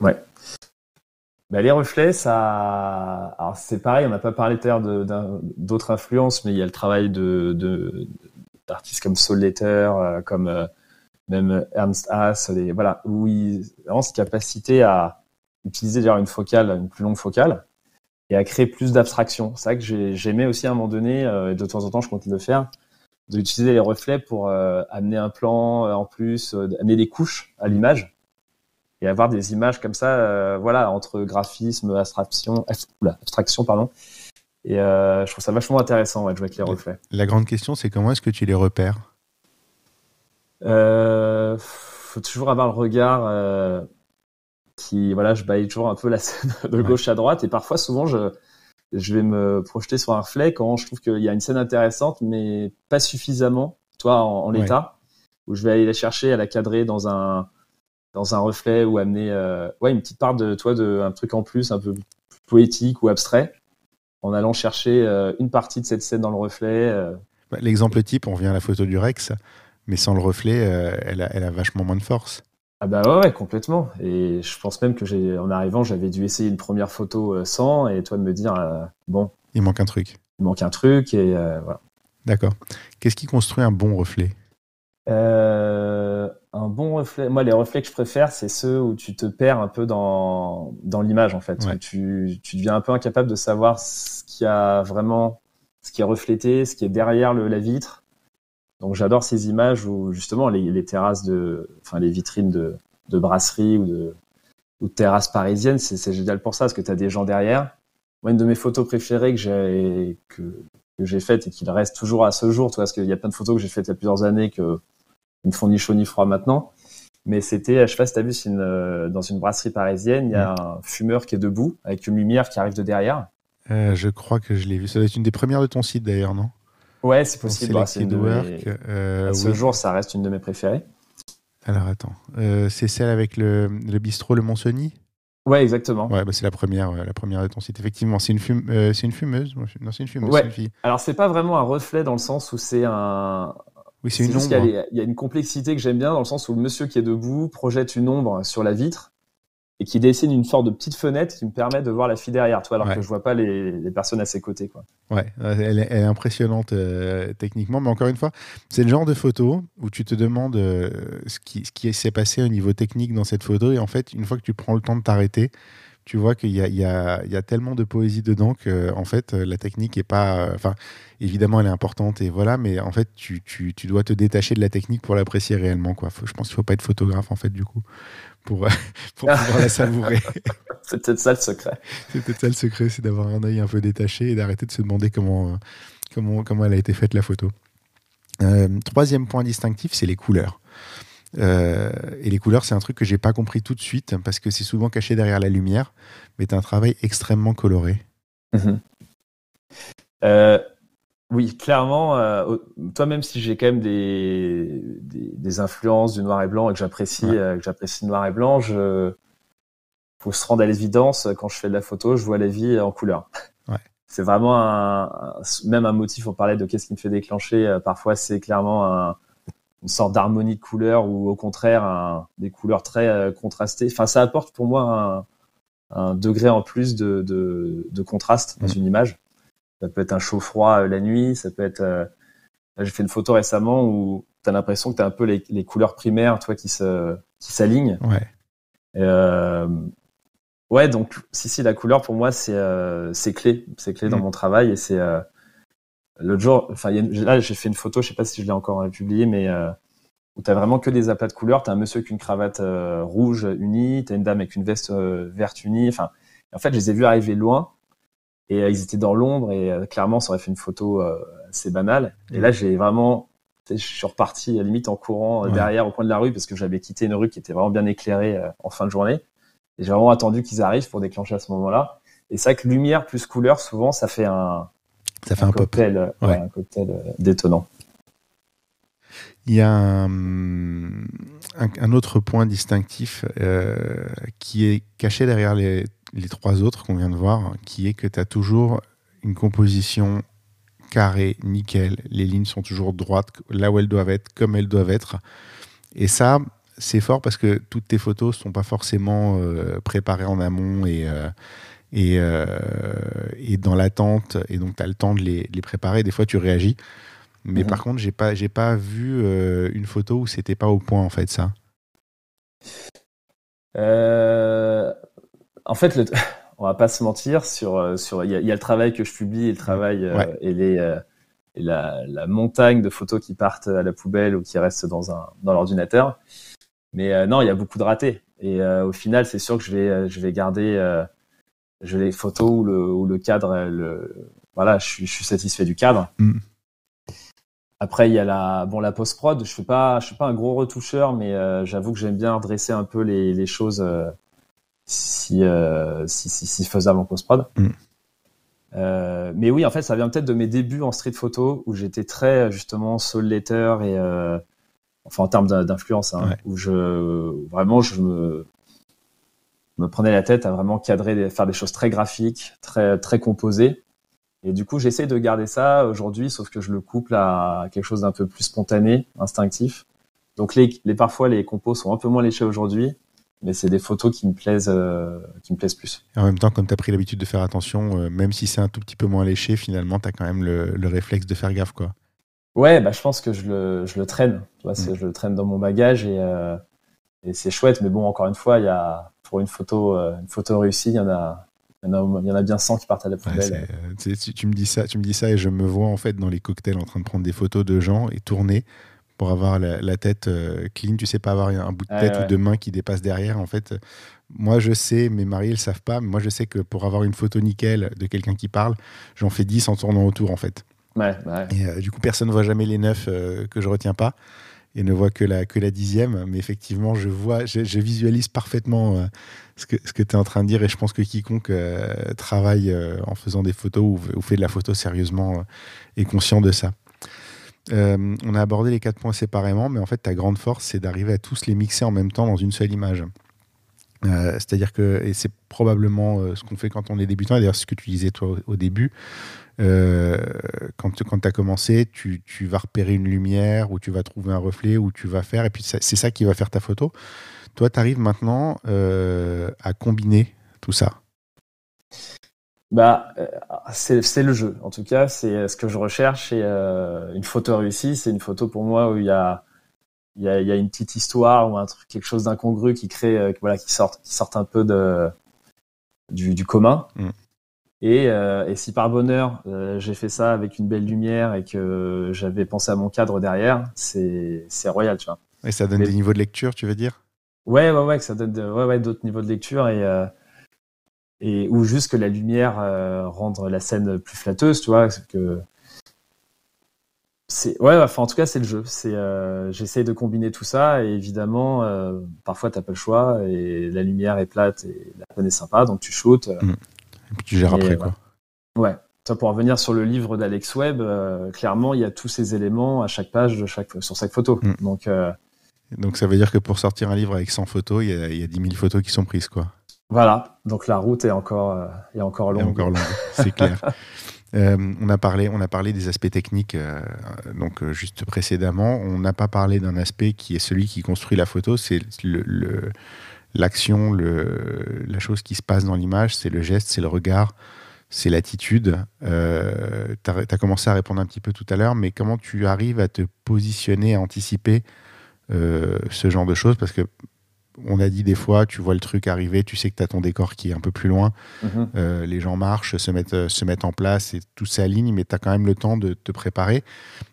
Ouais. Bah, les reflets, ça, alors c'est pareil, on n'a pas parlé tout à l'heure d'autres influences, mais il y a le travail de d'artistes comme Soul Letter, euh, comme même Ernst Haas, les, voilà, où ils ont cette capacité à utiliser d'ailleurs une focale, une plus longue focale, et à créer plus d'abstraction. C'est vrai que j'aimais aussi à un moment donné, euh, et de temps en temps je continue de le faire, d'utiliser les reflets pour euh, amener un plan euh, en plus, amener des couches à l'image et avoir des images comme ça, voilà, entre graphisme, abstraction, abstraction pardon. Et je trouve ça vachement intéressant de jouer avec les reflets. La grande question, c'est comment est-ce que tu les repères? Euh, Faut toujours avoir le regard qui voilà, je baille toujours un peu la scène de gauche à droite et parfois souvent je je vais me projeter sur un reflet quand je trouve qu'il y a une scène intéressante mais pas suffisamment, toi en, l'état où je vais aller la chercher à la cadrer dans un dans un reflet ou amener euh, ouais une petite part de toi de un truc en plus un peu poétique ou abstrait en allant chercher euh, une partie de cette scène dans le reflet. Euh. Bah, l'exemple type, on vient à la photo du Rex, mais sans le reflet, elle a, elle a vachement moins de force. Ah bah ouais, complètement. Et je pense même que j'ai, en arrivant, j'avais dû essayer une première photo euh, sans, et toi de me dire, euh, bon, Il manque un truc. Il manque un truc et voilà. D'accord. Qu'est-ce qui construit un bon reflet? Euh, un bon reflet. Moi, les reflets que je préfère, c'est ceux où tu te perds un peu dans, dans l'image, en fait. Où tu, tu deviens un peu incapable de savoir ce qui a vraiment, ce qui est reflété, ce qui est derrière le, la vitre. Donc, j'adore ces images où, justement, les, les, terrasses de, enfin, les vitrines de, de brasserie ou de, ou de terrasses parisiennes, c'est génial pour ça, parce que tu as des gens derrière. Moi, une de mes photos préférées que j'ai, que, que j'ai faites et qu'il reste toujours à ce jour, tu vois, parce qu'il y a plein de photos que j'ai faites il y a plusieurs années que ils me font ni chaud ni froid maintenant. Mais c'était, je sais pas si t'as vu, une, euh, dans une brasserie parisienne, il y a un fumeur qui est debout avec une lumière qui arrive de derrière. Euh, je crois que je l'ai vu. Ça doit être une des premières de ton site d'ailleurs, non? Ouais, c'est possible. De work. Euh, à ce jour, ça reste une de mes préférées. Alors attends, c'est celle avec le, le bistrot Le Monsony Ouais, exactement. Ouais, bah, c'est la première, la première de ton site. Effectivement, c'est une, fume, une fumeuse. Non, c'est une fumeuse. Ouais. Une fille. Alors, c'est pas vraiment un reflet dans le sens où c'est un, oui, c'est une ombre. Il y, a une complexité que j'aime bien dans le sens où le monsieur qui est debout projette une ombre sur la vitre et qui dessine une sorte de petite fenêtre qui me permet de voir la fille derrière, toi, alors que je vois pas les, personnes à ses côtés. Quoi. Ouais, elle est, impressionnante euh, techniquement, mais encore une fois, c'est le genre de photo où tu te demandes euh, ce qui, ce qui s'est passé au niveau technique dans cette photo, et en fait, une fois que tu prends le temps de t'arrêter, tu vois qu'il y, y, a, tellement de poésie dedans que en fait la technique est pas enfin évidemment elle est importante et voilà mais en fait tu, tu, tu dois te détacher de la technique pour l'apprécier réellement quoi je pense qu'il faut pas être photographe en fait du coup pour, pour pouvoir la savourer c'est peut-être ça le secret c'est peut-être ça le secret c'est d'avoir un œil un peu détaché et d'arrêter de se demander comment comment comment elle a été faite la photo euh, troisième point distinctif c'est les couleurs euh, et les couleurs, c'est un truc que j'ai pas compris tout de suite parce que c'est souvent caché derrière la lumière, mais tu un travail extrêmement coloré. Mhm. Euh, oui, clairement, euh, toi, même si j'ai quand même des, des, influences du noir et blanc et que j'apprécie que j'apprécie le noir et blanc, je faut se rendre à l'évidence quand je fais de la photo, je vois la vie en couleur. C'est vraiment un, même un motif. On parlait de qu'est-ce qui me fait déclencher. Parfois, c'est clairement un, une sorte d'harmonie de couleurs ou au contraire des couleurs très euh, contrastées. Enfin, ça apporte pour moi un, degré en plus de, de, contraste dans mm. une image. Ça peut être un chaud-froid euh, la nuit, ça peut être. Euh, j'ai fait une photo récemment où tu as l'impression que tu as un peu les, couleurs primaires, toi, qui se qui s'alignent. Ouais. ouais, donc si si la couleur pour moi c'est c'est clé, c'est clé dans mm. mon travail et c'est L'autre jour, enfin, là, j'ai fait une photo, je sais pas si je l'ai encore publiée, mais euh, où t'as vraiment que des aplats de couleurs. T'as un monsieur avec une cravate euh, rouge unie, t'as une dame avec une veste euh, verte unie. Enfin, en fait, je les ai vus arriver loin et ils étaient dans l'ombre et clairement, ça aurait fait une photo assez banale. Et là, j'ai vraiment, je suis reparti à limite en courant derrière au coin de la rue parce que j'avais quitté une rue qui était vraiment bien éclairée en fin de journée. Et j'ai vraiment attendu qu'ils arrivent pour déclencher à ce moment-là. Et c'est vrai que lumière plus couleur, souvent, ça fait un, ça fait un, cocktail. Ouais. un cocktail euh, détonnant. Il y a un, un, autre point distinctif euh, qui est caché derrière les, les trois autres qu'on vient de voir, qui est que tu as toujours une composition carrée, nickel. Les lignes sont toujours droites, là où elles doivent être, comme elles doivent être. Et ça, c'est fort parce que toutes tes photos ne sont pas forcément euh, préparées en amont et, et, euh, et dans l'attente, et donc tu as le temps de les, les, préparer. Des fois, tu réagis. Mais mhm. par contre, j'ai pas, j'ai pas vu euh, une photo où c'était pas au point, en fait, ça. Euh, en fait, le on va pas se mentir sur sur il y, a le travail que je publie et le travail et les et la, la, montagne de photos qui partent à la poubelle ou qui restent dans un dans l'ordinateur. Mais non, il y a beaucoup de ratés. Et au final, c'est sûr que je vais je vais garder j'ai les photos où le, où le cadre, le, voilà, je suis, je suis satisfait du cadre. Mm. Après, il y a la, bon, la post prod. Je suis pas, je suis pas un gros retoucheur, mais euh, j'avoue que j'aime bien redresser un peu les, les choses euh, si, euh, si, si, si, faisable en post prod. Mm. mais oui, en fait, ça vient peut-être de mes débuts en street photo où j'étais très justement soul letter et enfin en termes d'influence, hein, où je vraiment je me me prenais la tête à vraiment cadrer, faire des choses très graphiques, très très composées. Et du coup, j'essaie de garder ça aujourd'hui, sauf que je le couple à quelque chose d'un peu plus spontané, instinctif. Donc les, les parfois les compos sont un peu moins léchés aujourd'hui, mais c'est des photos qui me plaisent, euh, qui me plaisent plus. Et en même temps, comme tu as pris l'habitude de faire attention, euh, même si c'est un tout petit peu moins léché, finalement, tu as quand même le, le, réflexe de faire gaffe, quoi. Ouais, bah, je pense que je le, je le traîne. Tu vois, mm. Je le traîne dans mon bagage et, euh, et c'est chouette. Mais bon, encore une fois, il y a, pour une photo, une photo réussie, il y en a, il y, en a, il y en a bien 100 qui partent à la poubelle. tu, tu, me dis ça, tu me dis ça et je me vois en fait dans les cocktails en train de prendre des photos de gens et tourner pour avoir la, tête euh, clean. Tu sais pas avoir un bout de tête ou de main qui dépasse derrière. En fait, moi je sais, mes mariés le savent pas, mais moi je sais que pour avoir une photo nickel de quelqu'un qui parle, j'en fais 10 en tournant autour en fait. Ouais, Et euh, du coup, personne ne voit jamais les 9 euh, que je retiens pas et ne voit que la, que la dixième. Mais effectivement, je vois, je, visualise parfaitement ce que, ce que tu es en train de dire et je pense que quiconque travaille en faisant des photos ou, ou, fait de la photo sérieusement est conscient de ça. Euh, on a abordé les quatre points séparément, mais en fait, ta grande force, c'est d'arriver à tous les mixer en même temps dans une seule image. Euh, c'est-à-dire que, et c'est probablement euh, ce qu'on fait quand on est débutant, et d'ailleurs ce que tu disais toi au, début, quand, quand tu as commencé, tu, vas repérer une lumière, ou tu vas trouver un reflet, ou tu vas faire, et puis c'est ça qui va faire ta photo. Toi, tu arrives maintenant à combiner tout ça. Bah, euh, c'est le jeu. En tout cas, c'est euh, ce que je recherche. Et euh, une photo réussie, c'est une photo pour moi où il y a, il y a, il y a une petite histoire ou un truc, quelque chose d'incongru qui crée, voilà, qui sort, qui sort un peu de du, du commun. Mm. Et, et, si par bonheur j'ai fait ça avec une belle lumière et que j'avais pensé à mon cadre derrière, c'est royal, tu vois. Et ça donne des niveaux de lecture, tu veux dire? Ouais, ouais, ouais, que ça donne ouais, ouais, d'autres niveaux de lecture et et ou juste que la lumière euh, rendre la scène plus flatteuse, tu vois, que c'est ouais, enfin en tout cas c'est le jeu. C'est euh, j'essaie de combiner tout ça et évidemment euh, parfois t'as pas le choix et la lumière est plate et la scène est sympa donc tu shootes. Mmh. Et puis tu gères après quoi. Ouais. Toi, pour revenir sur le livre d'Alex Webb, clairement il y a tous ces éléments à chaque page de chaque sur chaque photo. Mmh. Donc donc ça veut dire que pour sortir un livre avec 100 photos, il y a, il y a 10 000 photos qui sont prises quoi. Voilà, donc la route est encore, euh, est encore longue. encore longue, c'est clair. Euh, on, a parlé, on a parlé des aspects techniques euh, donc juste précédemment. On n'a pas parlé d'un aspect qui est celui qui construit la photo, c'est l'action, le, la chose qui se passe dans l'image, c'est le geste, c'est le regard, c'est l'attitude. tu as, commencé à répondre un petit peu tout à l'heure, mais comment tu arrives à te positionner, à anticiper ce genre de choses? Parce que on a dit des fois, tu vois le truc arriver, tu sais que tu as ton décor qui est un peu plus loin, mhm. euh, les gens marchent, se mettent, euh, se mettent en place et tout s'aligne, mais tu as quand même le temps de te préparer.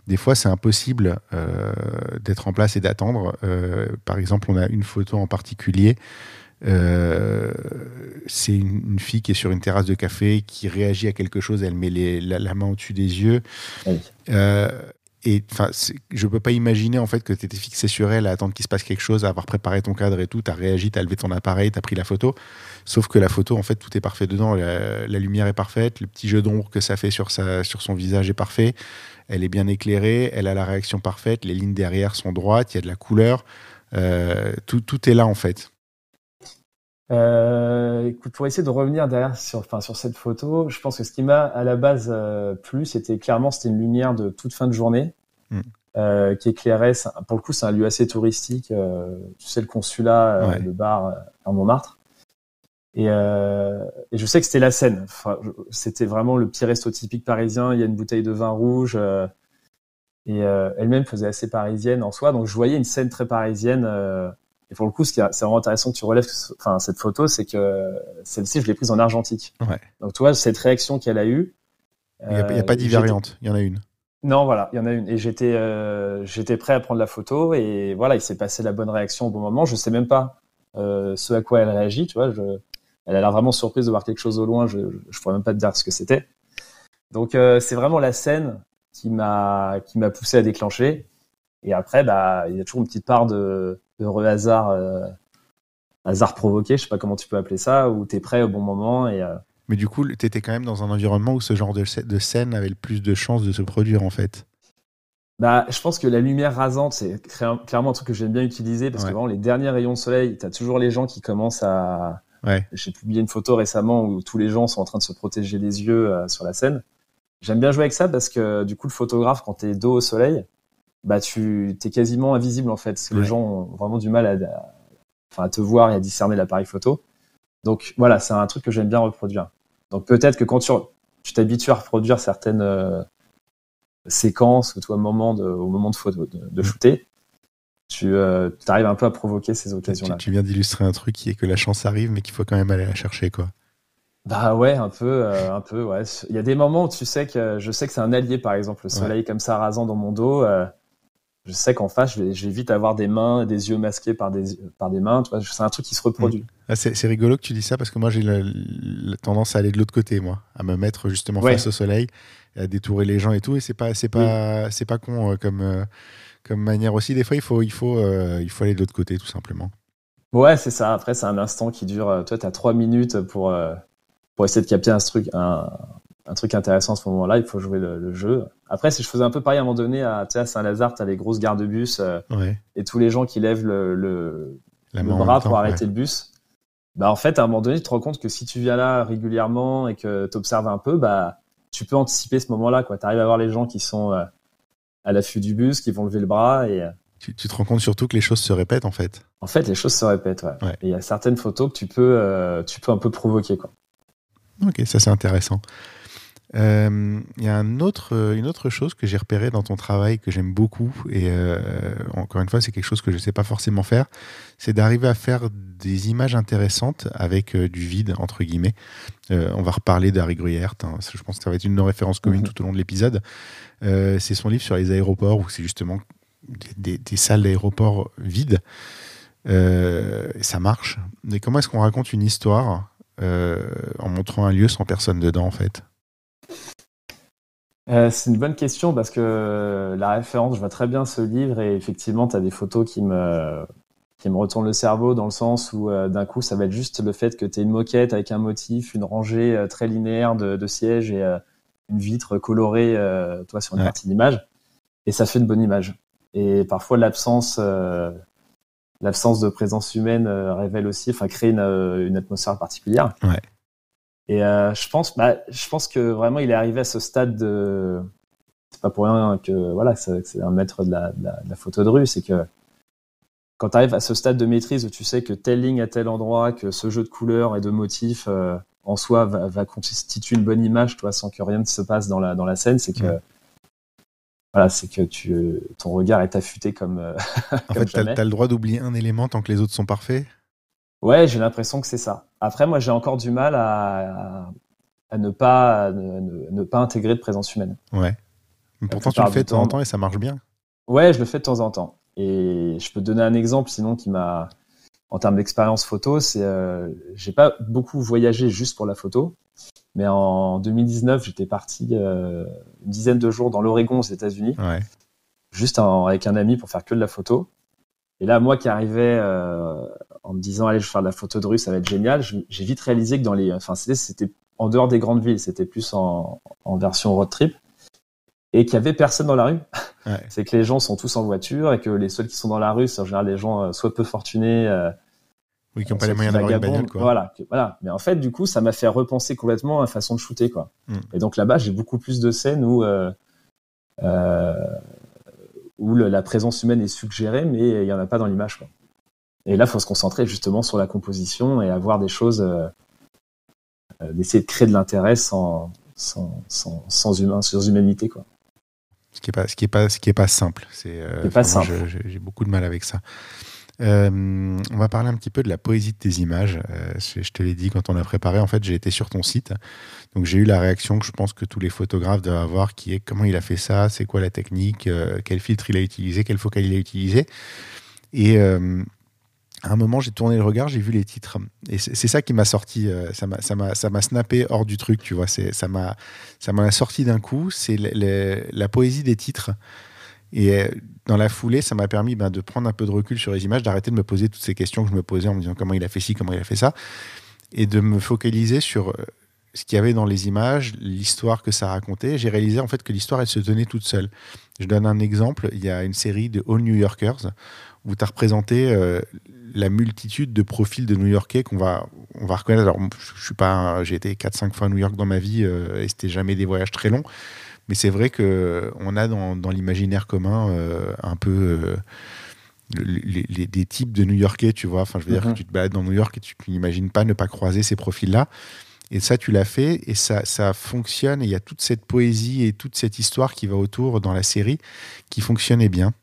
Des fois, c'est impossible euh, d'être en place et d'attendre. par exemple, on a une photo en particulier. c'est une, fille qui est sur une terrasse de café qui réagit à quelque chose, elle met la, main au-dessus des yeux. Et enfin, je peux pas imaginer en fait que tu étais fixé sur elle à attendre qu'il se passe quelque chose, à avoir préparé ton cadre et tout. Tu as réagi, tu as levé ton appareil, tu as pris la photo. Sauf que la photo, en fait, tout est parfait dedans. La, lumière est parfaite, le petit jeu d'ombre que ça fait sur, sa, sur son visage est parfait. Elle est bien éclairée, elle a la réaction parfaite, les lignes derrière sont droites, il y a de la couleur. Euh, tout est là en fait. Euh, écoute, pour essayer de revenir derrière sur, enfin, sur cette photo, je pense que ce qui m'a à la base euh, plu, c'était clairement c'était une lumière de toute fin de journée mm. euh, qui éclairait. Pour le coup, c'est un lieu assez touristique. Euh, tu sais, le consulat, le bar en Montmartre. Et, et, je sais que c'était la scène. Enfin, c'était vraiment le petit resto typique parisien. Il y a une bouteille de vin rouge. et elle-même faisait assez parisienne en soi. Donc je voyais une scène très parisienne et pour le coup, ce qui est, c'est vraiment intéressant que tu relèves enfin, cette photo, c'est que celle-ci, je l'ai prise en argentique. Ouais. Donc, tu vois, cette réaction qu'elle a eue. Il n'y a, pas euh, d'ivariante, il y en a une. Non, voilà, il y en a une. Et j'étais, euh, j'étais prêt à prendre la photo et voilà, il s'est passé la bonne réaction au bon moment. Je sais même pas euh, ce à quoi elle réagit, tu vois. Je, elle a l'air vraiment surprise de voir quelque chose au loin. Je, je pourrais même pas te dire ce que c'était. Donc, euh, c'est vraiment la scène qui m'a, qui m'a poussé à déclencher. Et après, bah, il y a toujours une petite part de, heureux hasard, euh, hasard provoqué, je sais pas comment tu peux appeler ça, où tu es prêt au bon moment. Et, euh, Mais du coup, tu étais quand même dans un environnement où ce genre de, de scène avait le plus de chances de se produire en fait. Bah, je pense que la lumière rasante, c'est clairement un truc que j'aime bien utiliser parce que vraiment, les derniers rayons de soleil, tu as toujours les gens qui commencent à. Ouais. J'ai publié une photo récemment où tous les gens sont en train de se protéger les yeux euh, sur la scène. J'aime bien jouer avec ça parce que du coup, le photographe, quand tu es dos au soleil, bah tu es quasiment invisible en fait. les gens ont vraiment du mal à, te voir et à discerner l'appareil photo. Donc voilà, c'est un truc que j'aime bien reproduire. Donc peut-être que quand tu t'habitues à reproduire certaines euh, séquences toi, au moment de, au moment de, photo, de, shooter, tu euh, arrives un peu à provoquer ces occasions-là. Tu, viens d'illustrer un truc qui est que la chance arrive, mais qu'il faut quand même aller la chercher, quoi. Bah ouais, un peu, euh, un peu, ouais. Il y a des moments où tu sais que je sais que c'est un allié, par exemple, le soleil comme ça rasant dans mon dos. Euh, je sais qu'en face, je vais, vite avoir des mains, des yeux masqués par des, par des mains. C'est un truc qui se reproduit. Mm. Ah, c'est rigolo que tu dis ça parce que moi, j'ai la, tendance à aller de l'autre côté, moi, à me mettre justement face au soleil, à détourer les gens et tout. Et c'est pas, c'est pas, c'est pas con euh, comme, comme manière aussi. Des fois, il faut, il faut, il faut aller de l'autre côté, tout simplement. Ouais, c'est ça. Après, c'est un instant qui dure. Toi, tu as trois minutes pour pour essayer de capter un truc, un, truc intéressant à ce moment-là, il faut jouer le, jeu. Après, si je faisais un peu pareil à un moment donné, à, à Saint-Lazare, tu as les grosses gares de bus euh, et tous les gens qui lèvent le, le, bras pour arrêter le bus. Bah, en fait, à un moment donné, tu te rends compte que si tu viens là régulièrement et que tu observes un peu, bah, tu peux anticiper ce moment-là. Tu arrives à voir les gens qui sont euh, à l'affût du bus, qui vont lever le bras. et euh, tu, te rends compte surtout que les choses se répètent en fait. En fait, les choses se répètent, ouais. Et il y a certaines photos que tu peux, tu peux un peu provoquer, quoi. Ok, ça c'est intéressant. Euh, il y a un autre, euh, une autre chose que j'ai repéré dans ton travail que j'aime beaucoup, et euh, encore une fois, c'est quelque chose que je ne sais pas forcément faire, c'est d'arriver à faire des images intéressantes avec du vide, entre guillemets. on va reparler d'Harry Gruyère, hein, je pense que ça va être une de nos références communes mhm. tout au long de l'épisode. c'est son livre sur les aéroports, où c'est justement des, des salles d'aéroports vides. ça marche. Mais comment est-ce qu'on raconte une histoire en montrant un lieu sans personne dedans, en fait? Euh, c'est une bonne question parce que la référence, je vois très bien ce livre et effectivement, tu as des photos qui me, qui me retournent le cerveau dans le sens où euh, d'un coup, ça va être juste le fait que tu une moquette avec un motif, une rangée très linéaire de, sièges et une vitre colorée toi, sur une partie d'image. Et ça fait une bonne image. Et parfois, l'absence l'absence de présence humaine euh, révèle aussi, enfin, crée une, euh, une, atmosphère particulière. Ouais. Et euh, je pense, bah, je pense que vraiment, il est arrivé à ce stade de. C'est pas pour rien que voilà, c'est un maître de la, de la, photo de rue, c'est que quand tu arrives à ce stade de maîtrise où tu sais que telle ligne à tel endroit, que ce jeu de couleurs et de motifs en soi va, va, constituer une bonne image, toi, sans que rien ne se passe dans la, dans la scène, c'est que voilà, c'est que tu, ton regard est affûté comme. Euh, en fait, tu as, le droit d'oublier un élément tant que les autres sont parfaits Ouais, j'ai l'impression que c'est ça. Après, moi, j'ai encore du mal à, à, ne, pas, ne, pas intégrer de présence humaine. Ouais. Mais pourtant, tu le fais de temps en temps et ça marche bien. Ouais, je le fais de temps en temps. Et je peux te donner un exemple, sinon, qui m'a. En termes d'expérience photo, c'est. Euh, j'ai pas beaucoup voyagé juste pour la photo. Mais en 2019, j'étais parti euh, une dizaine de jours dans l'Oregon aux États-Unis, juste avec un ami pour faire que de la photo. Et là, moi qui arrivais euh, en me disant allez, je vais faire de la photo de rue, ça va être génial. J'ai vite réalisé que dans les, enfin c'était en dehors des grandes villes, c'était plus en, version road trip et qu'il y avait personne dans la rue. c'est que les gens sont tous en voiture et que les seuls qui sont dans la rue, c'est en général des gens euh, soit peu fortunés, oui, qui n'ont pas les moyens d'avoir une bagnole, quoi. Voilà, voilà. Mais en fait, du coup, ça m'a fait repenser complètement la façon de shooter, quoi. Mm. Et donc là-bas, j'ai beaucoup plus de scènes où, euh, euh, où la présence humaine est suggérée, mais il n'y en a pas dans l'image, quoi. Et là, il faut se concentrer justement sur la composition et avoir des choses, euh, d'essayer de créer de l'intérêt sans, sans, sans, sans, humain, sans humanité, quoi. Ce qui n'est pas, ce qui est pas, ce qui est pas simple. C'est, pas simple. J'ai beaucoup de mal avec ça. Euh, on va parler un petit peu de la poésie de tes images. Euh, je te l'ai dit quand on a préparé. En fait, j'ai été sur ton site. Donc, j'ai eu la réaction que je pense que tous les photographes doivent avoir qui est comment il a fait ça, c'est quoi la technique, euh, quel filtre il a utilisé, quel focal il a utilisé? Et à un moment, j'ai tourné le regard, j'ai vu les titres. Et c'est ça qui m'a sorti, ça m'a snappé hors du truc, tu vois. Ça m'a sorti d'un coup. C'est la poésie des titres. Et euh, dans la foulée, ça m'a permis ben, de prendre un peu de recul sur les images, d'arrêter de me poser toutes ces questions que je me posais en me disant comment il a fait ci, comment il a fait ça, et de me focaliser sur euh, ce qu'il y avait dans les images, l'histoire que ça racontait. J'ai réalisé en fait que l'histoire, elle se tenait toute seule. Je donne un exemple. Il y a une série de All New Yorkers où tu as représenté euh, la multitude de profils de New-Yorkais qu'on va, on va reconnaître. Alors, je suis pas, j'ai été 4-5 fois à New York dans ma vie et c'était jamais des voyages très longs. Mais c'est vrai qu'on a dans, l'imaginaire commun euh, un peu les, des types de New-Yorkais, tu vois. Enfin, je veux dire que mhm. tu te balades dans New York et tu n'imagines pas ne pas croiser ces profils-là. Et ça, tu l'as fait et ça, ça fonctionne. Et il y a toute cette poésie et toute cette histoire qui va autour dans la série qui fonctionnait bien.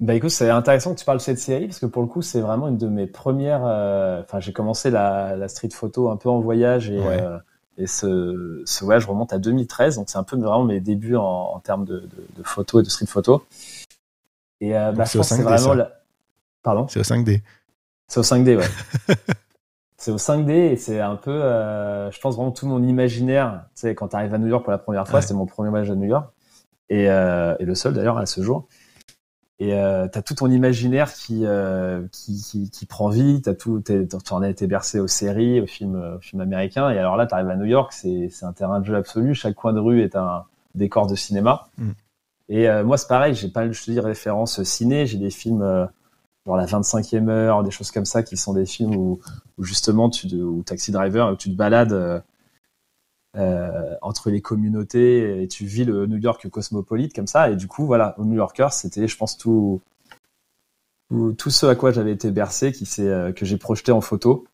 Bah écoute, c'est intéressant que tu parles de cette série parce que pour le coup, c'est vraiment une de mes premières. Euh, enfin, j'ai commencé la, street photo un peu en voyage et, euh, et ce, ce, voyage remonte à 2013. Donc c'est un peu vraiment mes débuts en, termes de, de, photo et de street photo. Et euh, bah, je pense c'est vraiment. La... Pardon? C'est au 5D. C'est au 5D, ouais. c'est au 5D et c'est un peu, euh, je pense vraiment tout mon imaginaire. Tu sais, quand tu arrives à New York pour la première fois, c'est mon premier voyage à New York et, euh, et le seul d'ailleurs à ce jour. Et euh, tu as tout ton imaginaire qui, euh, qui, qui, qui, prend vie. T'as tout, tu en as été bercé aux séries, aux films, aux films américains. Et alors là, tu arrives à New York, c'est un terrain de jeu absolu. Chaque coin de rue est un décor de cinéma. Mm. Et euh, moi, c'est pareil. J'ai pas, je te dis, référence ciné. J'ai des films euh, genre la 25e heure, des choses comme ça, qui sont des films où, où justement tu, ou Taxi Driver, où tu te balades euh, euh, entre les communautés et tu vis le New York cosmopolite comme ça. Et du coup, voilà, au New Yorker, c'était, je pense, tout, tout, ce à quoi j'avais été bercé, qui euh, que j'ai projeté en photo.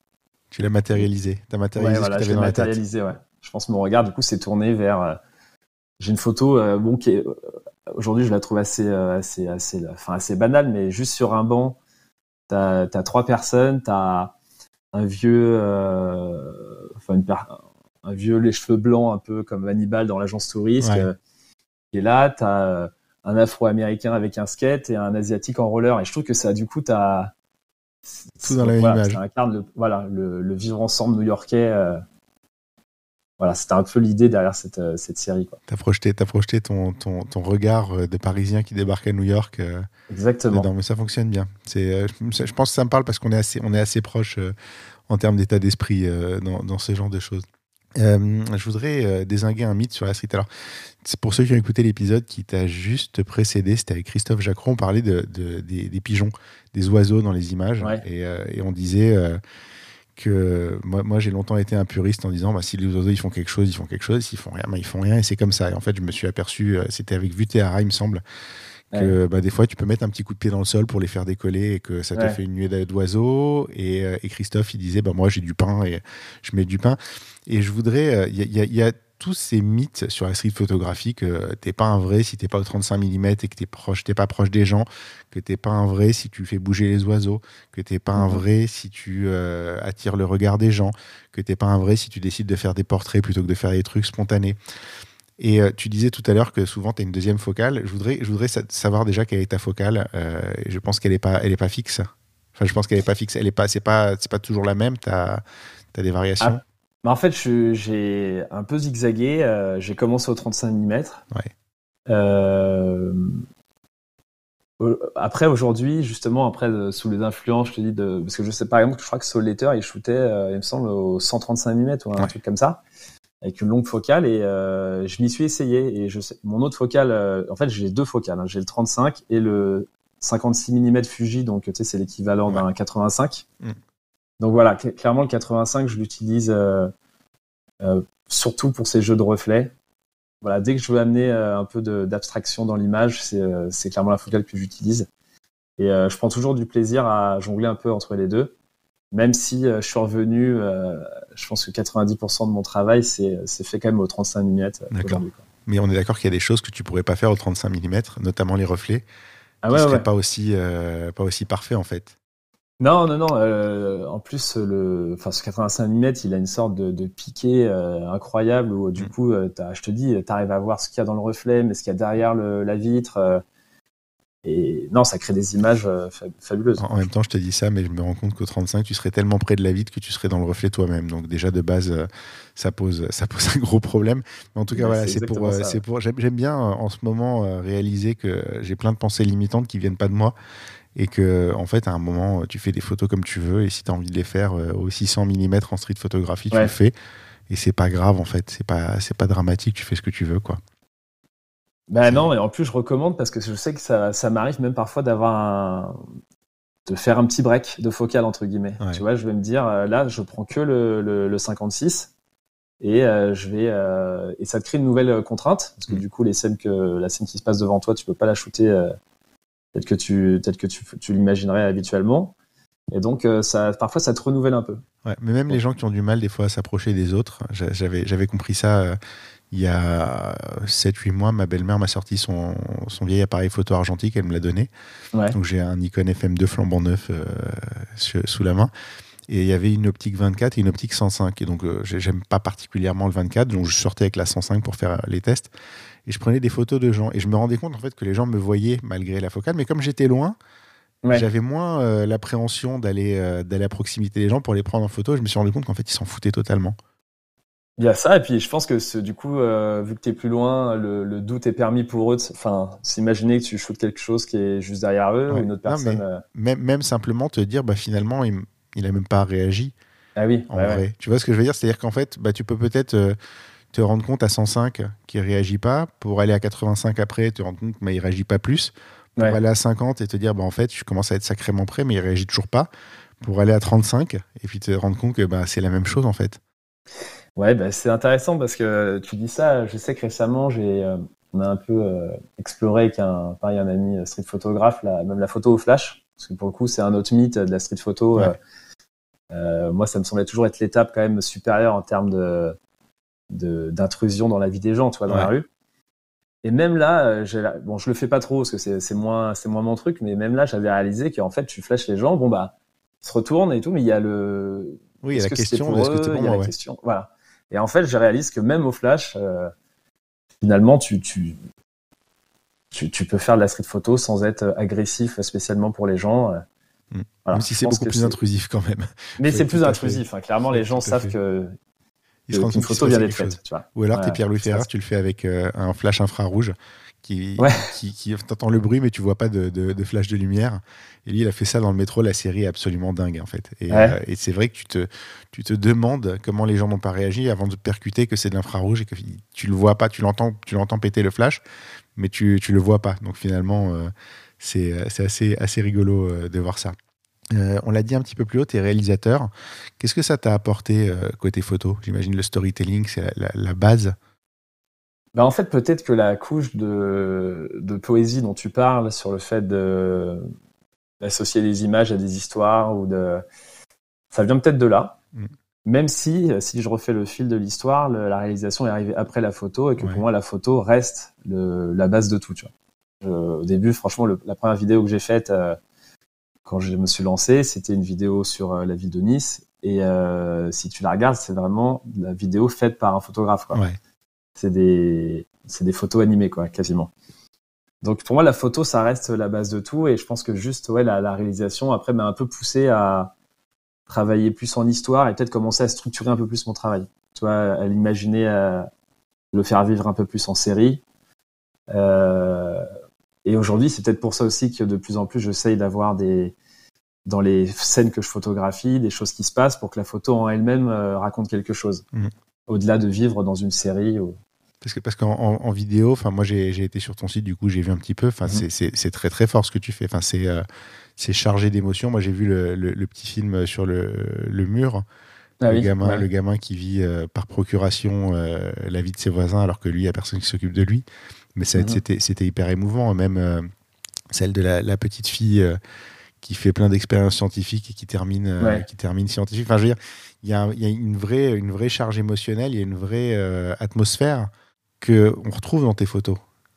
Tu l'as matérialisé. As matérialisé ouais, voilà, je l'ai matérialisé, ouais. Je pense que mon regard, du coup, s'est tourné vers. Euh, j'ai une photo, bon, qui est, aujourd'hui, je la trouve assez, assez, assez, enfin, assez banale, mais juste sur un banc, t'as as trois personnes, t'as un vieux, enfin, une, un vieux les cheveux blancs un peu comme Hannibal dans l'agence touriste euh, qui est là tu as euh, un afro-américain avec un skate et un asiatique en roller et je trouve que ça du coup tu as tout dans la même image ça incarne le, voilà le, vivre ensemble new-yorkais euh, voilà, c'était un peu l'idée derrière cette, cette série. Tu as projeté, as projeté ton, ton, ton, regard de Parisien qui débarque à New York. Exactement. mais ça fonctionne bien. Je pense que ça me parle parce qu'on est assez, on est assez proche en termes d'état d'esprit dans, dans, ce genre de choses. Euh, je voudrais euh, désinguer un mythe sur la street. Alors, c'est pour ceux qui ont écouté l'épisode qui t'a juste précédé, c'était avec Christophe Jacron, on parlait de, des, pigeons, des oiseaux dans les images. Euh, et, on disait que moi, moi j'ai longtemps été un puriste en disant bah, si les oiseaux ils font quelque chose, ils font quelque chose, s'ils font rien, bah, ils font rien, et c'est comme ça. Et en fait, je me suis aperçu, c'était avec Vutéara, il me semble, que bah, des fois tu peux mettre un petit coup de pied dans le sol pour les faire décoller et que ça te fait une nuée d'oiseaux. Et, et, Christophe, il disait bah, moi j'ai du pain et je mets du pain. Et je voudrais. Il euh, y, a tous ces mythes sur la street photographie que t'es pas un vrai si t'es pas au 35 mm et que t'es proche, t'es pas proche des gens, que t'es pas un vrai si tu fais bouger les oiseaux, que t'es pas un mhm. vrai si tu euh, attires le regard des gens, que t'es pas un vrai si tu décides de faire des portraits plutôt que de faire des trucs spontanés. Et euh, tu disais tout à l'heure que souvent tu as une deuxième focale. Je voudrais, je voudrais savoir déjà quelle est ta focale. je pense qu'elle n'est pas, elle est pas fixe. Enfin, je pense qu'elle n'est pas fixe. Elle est pas, c'est pas, c'est pas toujours la même. Tu as, as, des variations? Ah, en fait, j'ai un peu zigzagué. Euh, j'ai commencé au 35 mm. Euh, après, aujourd'hui, justement, après, sous les influences, je te dis, de, parce que je sais par exemple, je crois que Soul Letter, il shootait, euh, il me semble, au 135 mm ou un truc comme ça, avec une longue focale, et je m'y suis essayé. Et je sais, mon autre focale, en fait, j'ai deux focales. Hein. j'ai le 35 et le 56 mm Fuji, donc tu sais, c'est l'équivalent d'un 85. Donc voilà, clairement le 85, je l'utilise euh, euh, surtout pour ces jeux de reflets. Voilà, dès que je veux amener euh, un peu d'abstraction dans l'image, c'est clairement la focale que j'utilise. Et je prends toujours du plaisir à jongler un peu entre les deux, même si je suis revenu, je pense que 90% de mon travail, c'est fait quand même au 35 mm. D'accord. Mais on est d'accord qu'il y a des choses que tu pourrais pas faire au 35 mm, notamment les reflets, ah ouais, qui pas aussi pas aussi parfait en fait. Non, non, non. Euh, en plus, le, enfin, ce 85 mm, il a une sorte de, de piqué euh, incroyable où, du mm. coup, euh, je te dis, tu arrives à voir ce qu'il y a dans le reflet, mais ce qu'il y a derrière le, la vitre. Et non, ça crée des images fabuleuses. En, même temps, je te dis ça, mais je me rends compte qu'au 35, tu serais tellement près de la vitre que tu serais dans le reflet toi-même. Donc déjà de base, ça pose, ça pose un gros problème. Mais en tout cas, voilà, c'est pour, c'est pour. J'aime bien en ce moment réaliser que j'ai plein de pensées limitantes qui viennent pas de moi et que en fait à un moment tu fais des photos comme tu veux et si tu as envie de les faire euh, au 600 mm en street photographie tu le fais et c'est pas grave en fait c'est pas c'est pas dramatique tu fais ce que tu veux quoi ben non et en plus je recommande parce que je sais que ça, ça m'arrive même parfois d'avoir un de faire un petit break de focal entre guillemets tu vois je vais me dire euh, là je prends que le, le, 56 et euh, je vais et ça te crée une nouvelle contrainte parce que mm. du coup les scènes que la scène qui se passe devant toi tu peux pas la shooter tel que tu, tel que tu, tu l'imaginerais habituellement. Et donc, euh, ça, parfois, ça te renouvelle un peu. Ouais, mais même les gens qui ont du mal des fois à s'approcher des autres, j'avais, j'avais compris ça euh, il y a 7-8 mois. Ma belle-mère m'a sorti son, son vieil appareil photo argentique, elle me l'a donné. Donc j'ai un Nikon FM2 flambant neuf euh, sous la main. Et il y avait une optique 24 et une optique 105. Et donc, j'aime pas particulièrement le 24. Donc, je sortais avec la 105 pour faire les tests. Et je prenais des photos de gens. Et je me rendais compte, en fait, que les gens me voyaient malgré la focale. Mais comme j'étais loin, j'avais moins euh, l'appréhension d'aller euh, d'aller à proximité des gens pour les prendre en photo. Je me suis rendu compte qu'en fait, ils s'en foutaient totalement. Il y a ça, et puis je pense que du coup, euh, vu que tu es plus loin, le, doute est permis pour eux. Enfin, s'imaginer que tu shootes quelque chose qui est juste derrière eux ou une autre personne. même, même, simplement te dire, bah, finalement, il, il a même pas réagi. Ah oui, en vrai. Tu vois ce que je veux dire? C'est-à-dire qu'en fait, bah, tu peux peut-être te rendre compte à 105 qu'il réagit pas, pour aller à 85 après, te rendre compte qu'il ne réagit pas plus pour aller à 50 et te dire, bah, en fait, je commence à être sacrément prêt, mais il réagit toujours pas, pour aller à 35 et puis te rendre compte que bah, c'est la même chose en fait. Ouais, bah, c'est intéressant parce que tu dis ça. Je sais que récemment, j'ai, euh, on a un peu euh, exploré avec un, pareil, un ami euh, street photographe, même la photo au flash, parce que pour le coup, c'est un autre mythe de la street photo. moi, ça me semblait toujours être l'étape quand même supérieure en termes de, d'intrusion dans la vie des gens, tu vois, dans la rue. Et même là, euh, bon, je le fais pas trop parce que c'est moins, c'est moins mon truc, mais même là, j'avais réalisé qu'en fait, tu flashes les gens, bon bah, ils se retournent et tout, mais il y a le, oui, il y a la question, est-ce que question, voilà. Et en fait, je réalise que même au flash, euh, finalement, tu, tu, tu, tu, peux faire de la street photo sans être agressif spécialement pour les gens. Hmm. Voilà, même si c'est beaucoup plus intrusif quand même. Mais c'est plus intrusif. Hein. Clairement, les gens savent que ils se rendent compte photo vient d'être faite. Ou alors, tu es Pierre-Louis Ferrer, tu le fais avec euh, un flash infrarouge qui, qui, qui t'entends le bruit, mais tu vois pas de, de, flash de lumière. Et lui, il a fait ça dans le métro. La série est absolument dingue, en fait. Et, euh, et c'est vrai que tu te, tu te demandes comment les gens n'ont pas réagi avant de percuter que c'est de l'infrarouge et que tu le vois pas, tu l'entends, tu l'entends péter le flash, mais tu, tu le vois pas. Donc finalement, euh, c'est, c'est assez, assez rigolo de voir ça. Euh, on l'a dit un petit peu plus haut, tu es réalisateur. Qu'est-ce que ça t'a apporté euh, côté photo? J'imagine le storytelling, c'est la, base. Bah en fait, peut-être que la couche de, poésie dont tu parles sur le fait d'associer les images à des histoires ou de ça vient peut-être de là. Mm. Même si, si je refais le fil de l'histoire, la réalisation est arrivée après la photo et que pour moi la photo reste la base de tout. au début, franchement, la première vidéo que j'ai faite, euh, quand je me suis lancé, c'était une vidéo sur euh, la ville de Nice. Et euh, si tu la regardes, c'est vraiment la vidéo faite par un photographe. C'est des, des photos animées, quoi, quasiment. Donc pour moi, la photo, ça reste la base de tout. Et je pense que juste ouais, la, réalisation, après, m'a un peu poussé à travailler plus en histoire et peut-être commencer à structurer un peu plus mon travail. Tu vois, à l'imaginer, à le faire vivre un peu plus en série. Euh, et aujourd'hui, c'est peut-être pour ça aussi que de plus en plus, j'essaye d'avoir des dans les scènes que je photographie, des choses qui se passent pour que la photo en elle-même euh, raconte quelque chose, mhm. au-delà de vivre dans une série. Ou... Parce que parce qu'en vidéo, enfin moi j'ai été sur ton site, du coup j'ai vu un petit peu. Enfin mhm. c'est très très fort ce que tu fais. Enfin c'est euh, c'est chargé d'émotions. Moi j'ai vu le, le, petit film sur le, le mur. Ah le, gamin, le gamin qui vit euh, par procuration la vie de ses voisins alors que lui, il n'y a personne qui s'occupe de lui. Mais mhm. c'était hyper émouvant. Même euh, celle de la, petite fille euh, qui fait plein d'expériences scientifiques et qui termine, euh, qui termine scientifique. Enfin, je veux dire, il y a, y a, une, vraie, une vraie charge émotionnelle, il y a une vraie atmosphère que on retrouve dans tes photos.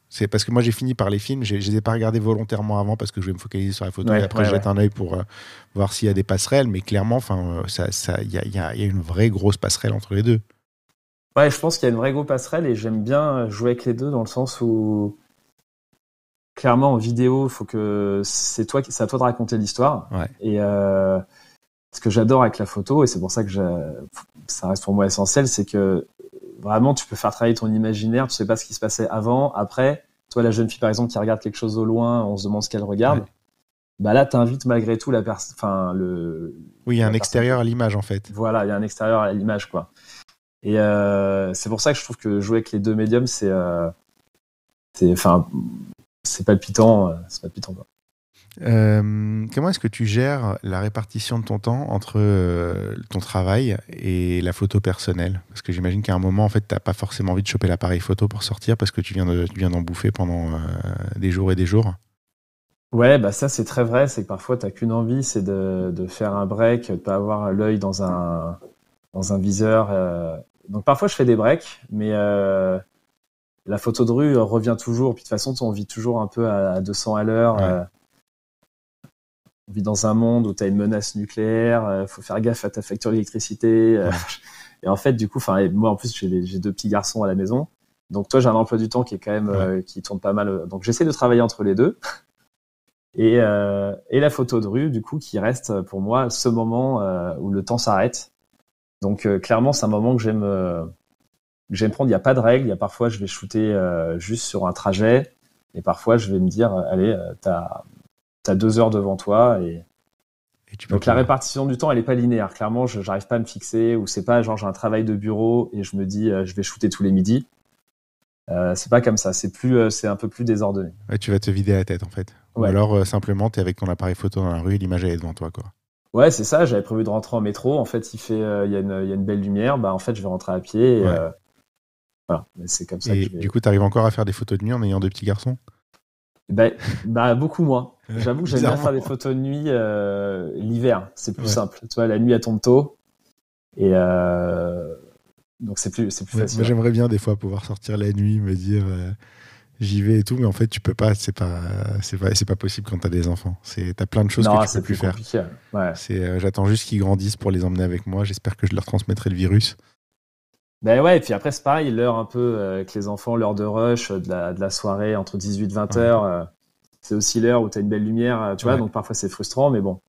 C'est parce que moi j'ai fini par les films, je ne les ai pas regardés volontairement avant parce que je vais me focaliser sur la photo et après je jette un œil pour voir s'il y a des passerelles, mais clairement, enfin, ça, ça, il y a, y a, une vraie grosse passerelle entre les deux. Ouais, je pense qu'il y a une vraie grosse passerelle et j'aime bien jouer avec les deux dans le sens où clairement en vidéo, faut que c'est toi, c'est à toi de raconter l'histoire. Et euh, ce que j'adore avec la photo et c'est pour ça que ça reste pour moi essentiel, c'est que vraiment tu peux faire travailler ton imaginaire. Tu sais pas ce qui se passait avant, après. Toi, la jeune fille par exemple qui regarde quelque chose au loin, on se demande ce qu'elle regarde. Bah là, t'invites malgré tout la personne, enfin le. Oui, il y a un extérieur à l'image en fait. Voilà, il y a un extérieur à l'image quoi. Et euh, c'est pour ça que je trouve que jouer avec les deux médiums, c'est, euh, c'est, enfin, c'est palpitant, euh, c'est palpitant. Quoi. Euh, comment est-ce que tu gères la répartition de ton temps entre euh, ton travail et la photo personnelle? Parce que j'imagine qu'à un moment, en fait, tu n'as pas forcément envie de choper l'appareil photo pour sortir parce que tu viens, de, tu viens d'en bouffer pendant euh, des jours et des jours. Ouais, bah ça c'est très vrai, c'est que parfois t'as qu'une envie, c'est de, de faire un break, de pas avoir l'œil dans un dans un viseur. Donc parfois je fais des breaks, mais la photo de rue revient toujours. Puis de toute façon, on vit toujours un peu à, à 200 à l'heure. Ouais. On vit dans un monde où tu as une menace nucléaire, euh, faut faire gaffe à ta facture d'électricité. euh. Et en fait, du coup, enfin, moi en plus j'ai deux petits garçons à la maison. Donc toi, j'ai un emploi du temps qui est quand même euh, qui tourne pas mal. euh. Donc j'essaie de travailler entre les deux. Et, et la photo de rue, du coup, qui reste pour moi ce moment où le temps s'arrête. Donc clairement, c'est un moment que j'aime j'aime prendre. Il n'y a pas de règle. Il y a parfois, je vais shooter juste sur un trajet, et parfois, je vais me dire, allez, euh, t'as as deux heures devant toi. Et Et tu peux donc la répartition du temps, elle est pas linéaire. Clairement, je j'arrive pas à me fixer, ou c'est pas genre j'ai un travail de bureau et je me dis, euh, je vais shooter tous les midis. Euh, c'est pas comme ça. C'est plus, euh, c'est un peu plus désordonné. Ouais, tu vas te vider la tête en fait. Ou alors euh, simplement tu es avec ton appareil photo dans la rue et l'image elle est devant toi quoi. Ouais, c'est ça. J'avais prévu de rentrer en métro. En fait, il fait, il y, a une- il y a une belle lumière. Bah, en fait, je vais rentrer à pied. Et, Ouais. voilà. C'est comme ça Et que je vais. du coup tu arrives encore à faire des photos de nuit en ayant deux petits garçons? Bah, bah, beaucoup moins. J'avoue que j'aime bien faire des photos de nuit euh, l'hiver. C'est plus Ouais. simple. Tu vois, la nuit elle tombe tôt. Et euh, donc c'est plus, c'est plus Ouais, facile. Moi j'aimerais bien des fois pouvoir sortir la nuit, me dire euh, j'y vais et tout, mais en fait tu peux pas, c'est pas, c'est pas, c'est pas possible quand t'as des enfants. C'est, t'as plein de choses non, que tu peux plus plus faire. Ouais. C'est, j'attends juste qu'ils grandissent pour les emmener avec moi. J'espère que je leur transmettrai le virus. Ben ouais, et puis après, c'est pareil, l'heure un peu avec les enfants, l'heure de rush, de la, de la soirée entre 18 et 20 heures. C'est aussi l'heure où tu as une belle lumière, euh, tu vois, Ouais. donc parfois c'est frustrant, mais bon.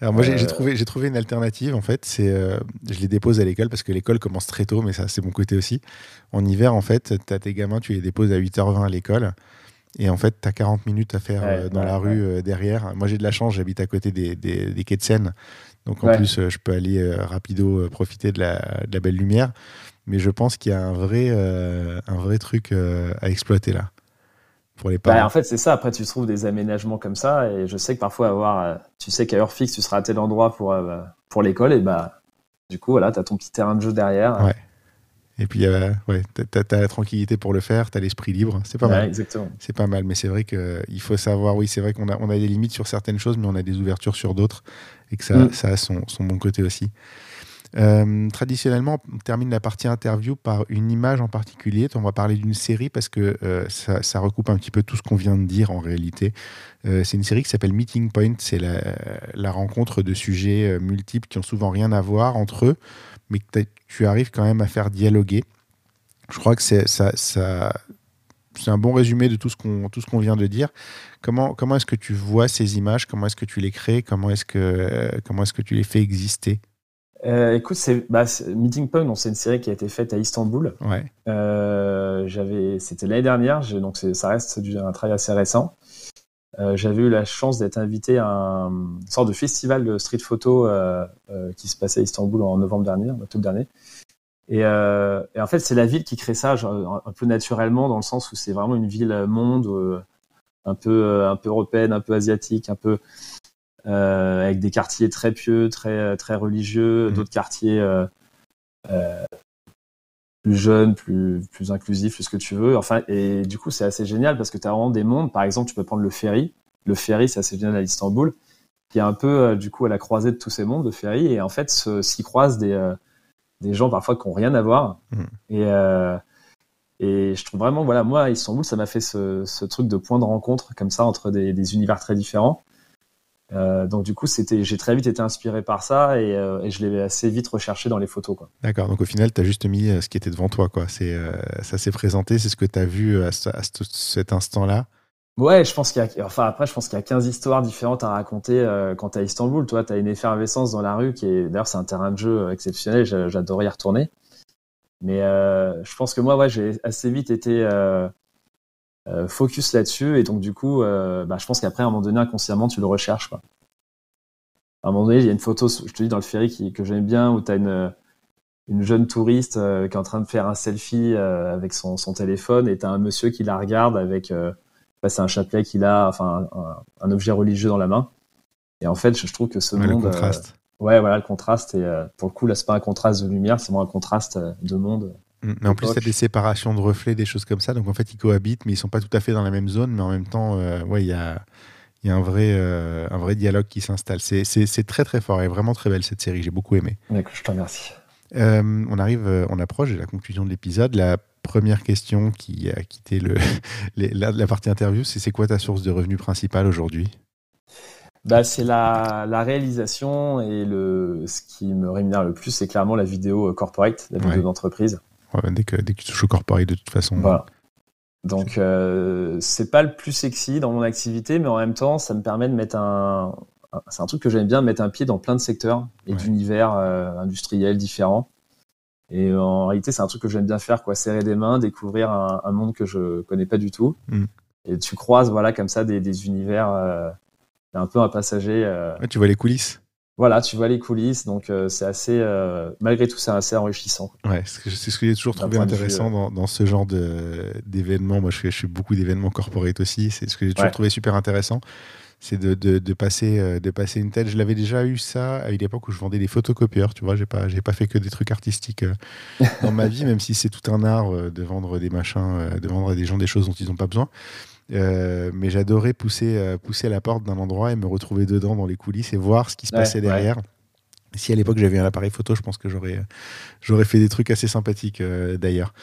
Alors moi j'ai, j'ai Euh, trouvé, j'ai trouvé une alternative en fait. C'est, euh, je les dépose à l'école parce que l'école commence très tôt, mais ça c'est mon côté aussi. En hiver en fait, t'as tes gamins, tu les déposes à 8h20 à l'école. Et en fait, tu as 40 minutes à faire Ouais, euh, dans ouais, la rue derrière. Moi, j'ai de la chance, j'habite à côté des, des, des quais de Seine. Donc, en plus, je peux aller euh, rapido profiter de la, de la belle lumière. Mais je pense qu'il y a un vrai, euh, un vrai truc euh, à exploiter là. Pour les Bah, parents. en fait, c'est ça. Après, tu trouves des aménagements comme ça, et je sais que parfois, avoir, euh, tu sais qu'à heure fixe, tu seras à tel endroit pour, euh, pour l'école, et bah, du coup, voilà, tu as ton petit terrain de jeu derrière. Ouais. Et puis, euh, ouais, t'as, t'as la tranquillité pour le faire, t'as l'esprit libre. C'est pas Ouais, mal. exactement. C'est pas mal, mais c'est vrai qu'il faut savoir, oui, c'est vrai qu'on a, on a des limites sur certaines choses, mais on a des ouvertures sur d'autres, et que ça, Mm. ça a son, son bon côté aussi. Euh, traditionnellement, on termine la partie interview par une image en particulier. On va parler d'une série parce que euh, ça, recoupe un petit peu tout ce qu'on vient de dire en réalité. Euh, c'est une série qui s'appelle Meeting Point. C'est la, rencontre de sujets multiples qui ont souvent rien à voir entre eux, mais que tu arrives quand même à faire dialoguer. Je crois que c'est un bon résumé de tout ce qu'on vient de dire. Comment est-ce que tu vois ces images? Comment est-ce que tu les crées? Comment est-ce que tu les fais exister? Euh, écoute, c'est, bah, Meeting Point, donc, c'est une série qui a été faite à Istanbul. Ouais. Euh, j'avais, c'était l'année dernière, donc ça reste du- un travail assez récent. Euh, j'avais eu la chance d'être invité à un, une sorte de festival de street photo euh, euh, qui se passait à Istanbul en novembre dernier, en octobre dernier. Et, euh, et en fait, c'est la ville qui crée ça genre, un peu naturellement, dans le sens où c'est vraiment une ville monde, euh, un peu, un peu européenne, un peu asiatique, un peu avec des quartiers très pieux, très, très religieux, Mhm. d'autres quartiers euh, euh, plus jeunes, plus, plus inclusifs, plus ce que tu veux. Enfin, et du coup, c'est assez génial parce que tu as vraiment des mondes. Par exemple, tu peux prendre le ferry. Le ferry, c'est assez génial à Istanbul, qui est un peu, euh, du coup, à la croisée de tous ces mondes, le ferry. Et en fait, s'y croisent des, euh, des gens parfois qui n'ont rien à voir. Mhm. Et, euh, et je trouve vraiment, voilà, moi, à Istanbul, ça m'a fait ce, ce truc de point de rencontre comme ça entre des, des univers très différents. Euh, donc du coup, c'était, j'ai très vite été inspiré par ça et, euh, et je l'ai assez vite recherché dans les photos. Quoi. D'accord. Donc au final, tu as juste mis euh, ce qui était devant toi. Quoi. C'est, euh, ça s'est présenté, c'est ce que tu as vu à, ce- à ce- cet instant-là. Ouais, je pense qu'il y a, enfin après, je pense qu'il y a 15 histoires différentes à raconter quand à Istanbul. Toi, t'as une effervescence dans la rue qui est, d'ailleurs, c'est un terrain de jeu exceptionnel. j'a- J'adorais y retourner. Mais je pense que moi, ouais, j'ai assez vite été focus là-dessus et donc du coup, euh, bah, je pense qu'après, à un moment donné, inconsciemment, tu le recherches. Quoi. À un moment donné, il y a une photo, je te dis dans le ferry qui, que j'aime bien où t'as une une jeune touriste euh, qui est en train de faire un selfie euh, avec son, son téléphone et t'as un monsieur qui la regarde avec euh, bah, c'est un chapelet qu'il a, enfin un, un objet religieux dans la main. Et en fait, je, je trouve que ce Ouais, le monde, euh, contraste. ouais, voilà, le contraste. Et euh, pour le coup, là, c'est pas un contraste de lumière, c'est vraiment un contraste euh, de monde. Mm. Mais en plus, tu as des séparations de reflets, des choses comme ça. Donc en fait, ils cohabitent, mais ils sont pas tout à fait dans la même zone. Mais en même temps, euh, ouais, il y a, il y a un vrai, euh, un vrai dialogue qui s'installe. C'est très très fort et vraiment très belle cette série. J'ai beaucoup aimé. je te remercie. Euh, on arrive, on approche de la conclusion de l'épisode. La première question qui a quitté le, la, partie interview, c'est c'est quoi ta source de revenus principale aujourd'hui? Bah, c'est la, la, réalisation et le, ce qui me rémunère le plus, c'est clairement la vidéo corporate, la vidéo d'entreprise. Dès, que, dès que tu touches au corporate, de toute façon. Voilà. Donc euh, c'est pas le plus sexy dans mon activité, mais en même temps, ça me permet de mettre un. C'est un truc que j'aime bien, mettre un pied dans plein de secteurs et d'univers euh, industriels différents. Et en réalité, c'est un truc que j'aime bien faire, quoi, serrer des mains, découvrir un, monde que je connais pas du tout. Mm. Et tu croises, voilà, comme ça, des, des univers, euh, un peu un passager. Euh. tu vois les coulisses voilà, tu vois les coulisses, donc euh, c'est assez, euh, malgré tout, c'est assez enrichissant. Ouais, c'est ce que j'ai toujours trouvé intéressant euh. dans, ce genre d'événements. Moi, je fais, je fais beaucoup d'événements corporate aussi. C'est ce que j'ai toujours trouvé super intéressant. C'est de, de, passer, de passer une tête. Je l'avais déjà eu ça à une époque où je vendais des photocopieurs. Tu vois, j'ai pas, j'ai pas fait que des trucs artistiques dans ma vie, même si c'est tout un art de vendre des machins, de vendre à des gens des choses dont ils n'ont pas besoin. Euh, mais j'adorais pousser, euh, pousser à la porte d'un endroit et me retrouver dedans dans les coulisses et voir ce qui se passait derrière. Si à l'époque j'avais un appareil photo, je pense que j'aurais, j'aurais fait des trucs assez sympathiques euh, d'ailleurs.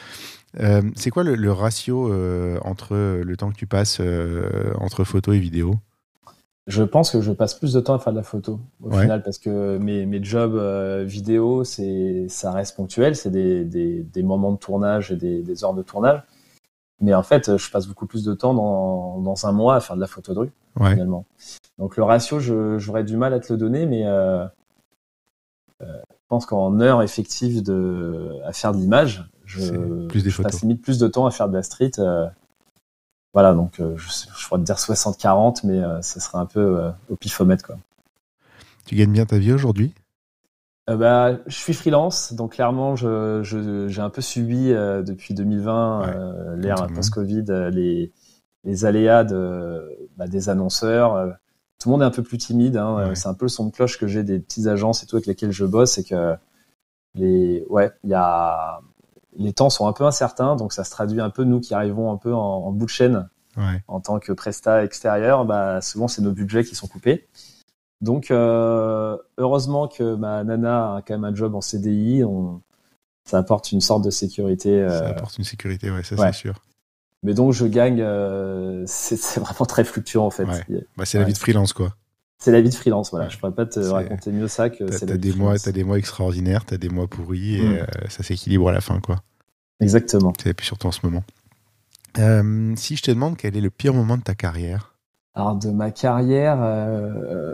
c'est quoi le, ratio entre le temps que tu passes entre photo et vidéo Je pense que je passe plus de temps à faire de la photo au final parce que mes, mes jobs vidéo, c'est, ça reste ponctuel, c'est des, des, des, moments de tournage et des, des heures de tournage. Mais en fait, je passe beaucoup plus de temps dans, dans un mois à faire de la photo de rue, finalement. Donc le ratio, j'aurais du mal à te le donner, mais euh, euh, je pense qu'en heure effective de, à faire de l'image, je, plus des je passe limite plus de temps à faire de la street. Euh, voilà, donc je, je pourrais te dire 60-40, mais ça serait un peu au pifomètre. Quoi. Tu gagnes bien ta vie aujourd'hui? Euh, bah, je suis freelance, donc clairement, j'ai je, j'ai un peu subi euh, depuis 2020 euh, l'ère post-Covid, les, les aléas de, bah, des annonceurs. tout le monde est un peu plus timide. Hein, C'est un peu le son de cloche que j'ai des petites agences et tout avec lesquelles je bosse, c'est que les, ouais, il y a, les temps sont un peu incertains, donc ça se traduit un peu nous qui arrivons un peu en, en bout de chaîne en tant que presta extérieur. Bah, souvent, c'est nos budgets qui sont coupés. Donc, euh, heureusement que ma nana a quand même un job en CDI. On, ça apporte une sorte de sécurité. Euh, ça apporte une sécurité, ouais, ça c'est sûr. Mais donc, je gagne. Euh, c'est vraiment très fluctuant en fait. Bah, c'est la vie de freelance, quoi. C'est la vie de freelance, voilà. Je pourrais pas te raconter mieux ça que c'est des mois, as des mois extraordinaires, t'as des mois pourris et mm. ça s'équilibre à la fin, quoi. Exactement. C'est plus surtout en ce moment. si je te demande quel est le pire moment de ta carrière alors de ma carrière, euh,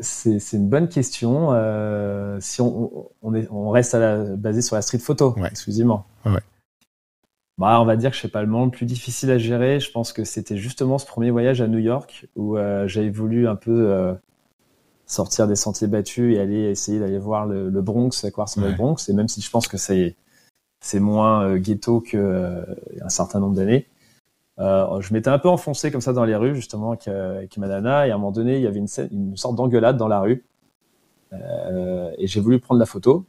c'est une bonne question. Euh, si on, est, on reste à la, basé sur la street photo, exclusivement. Bah, on va dire que je sais pas le moment le plus difficile à gérer. Je pense que c'était justement ce premier voyage à New York où euh, j'avais voulu un peu sortir des sentiers battus et aller essayer d'aller voir le, Bronx, à quoi ressemble le Bronx. Et même si je pense que c'est c'est moins ghetto que un certain nombre d'années, euh, je m'étais un peu enfoncé comme ça dans les rues, justement, avec, euh, avec ma nana, et à un moment donné, il y avait une, une sorte d'engueulade dans la rue. Euh, et j'ai voulu prendre la photo.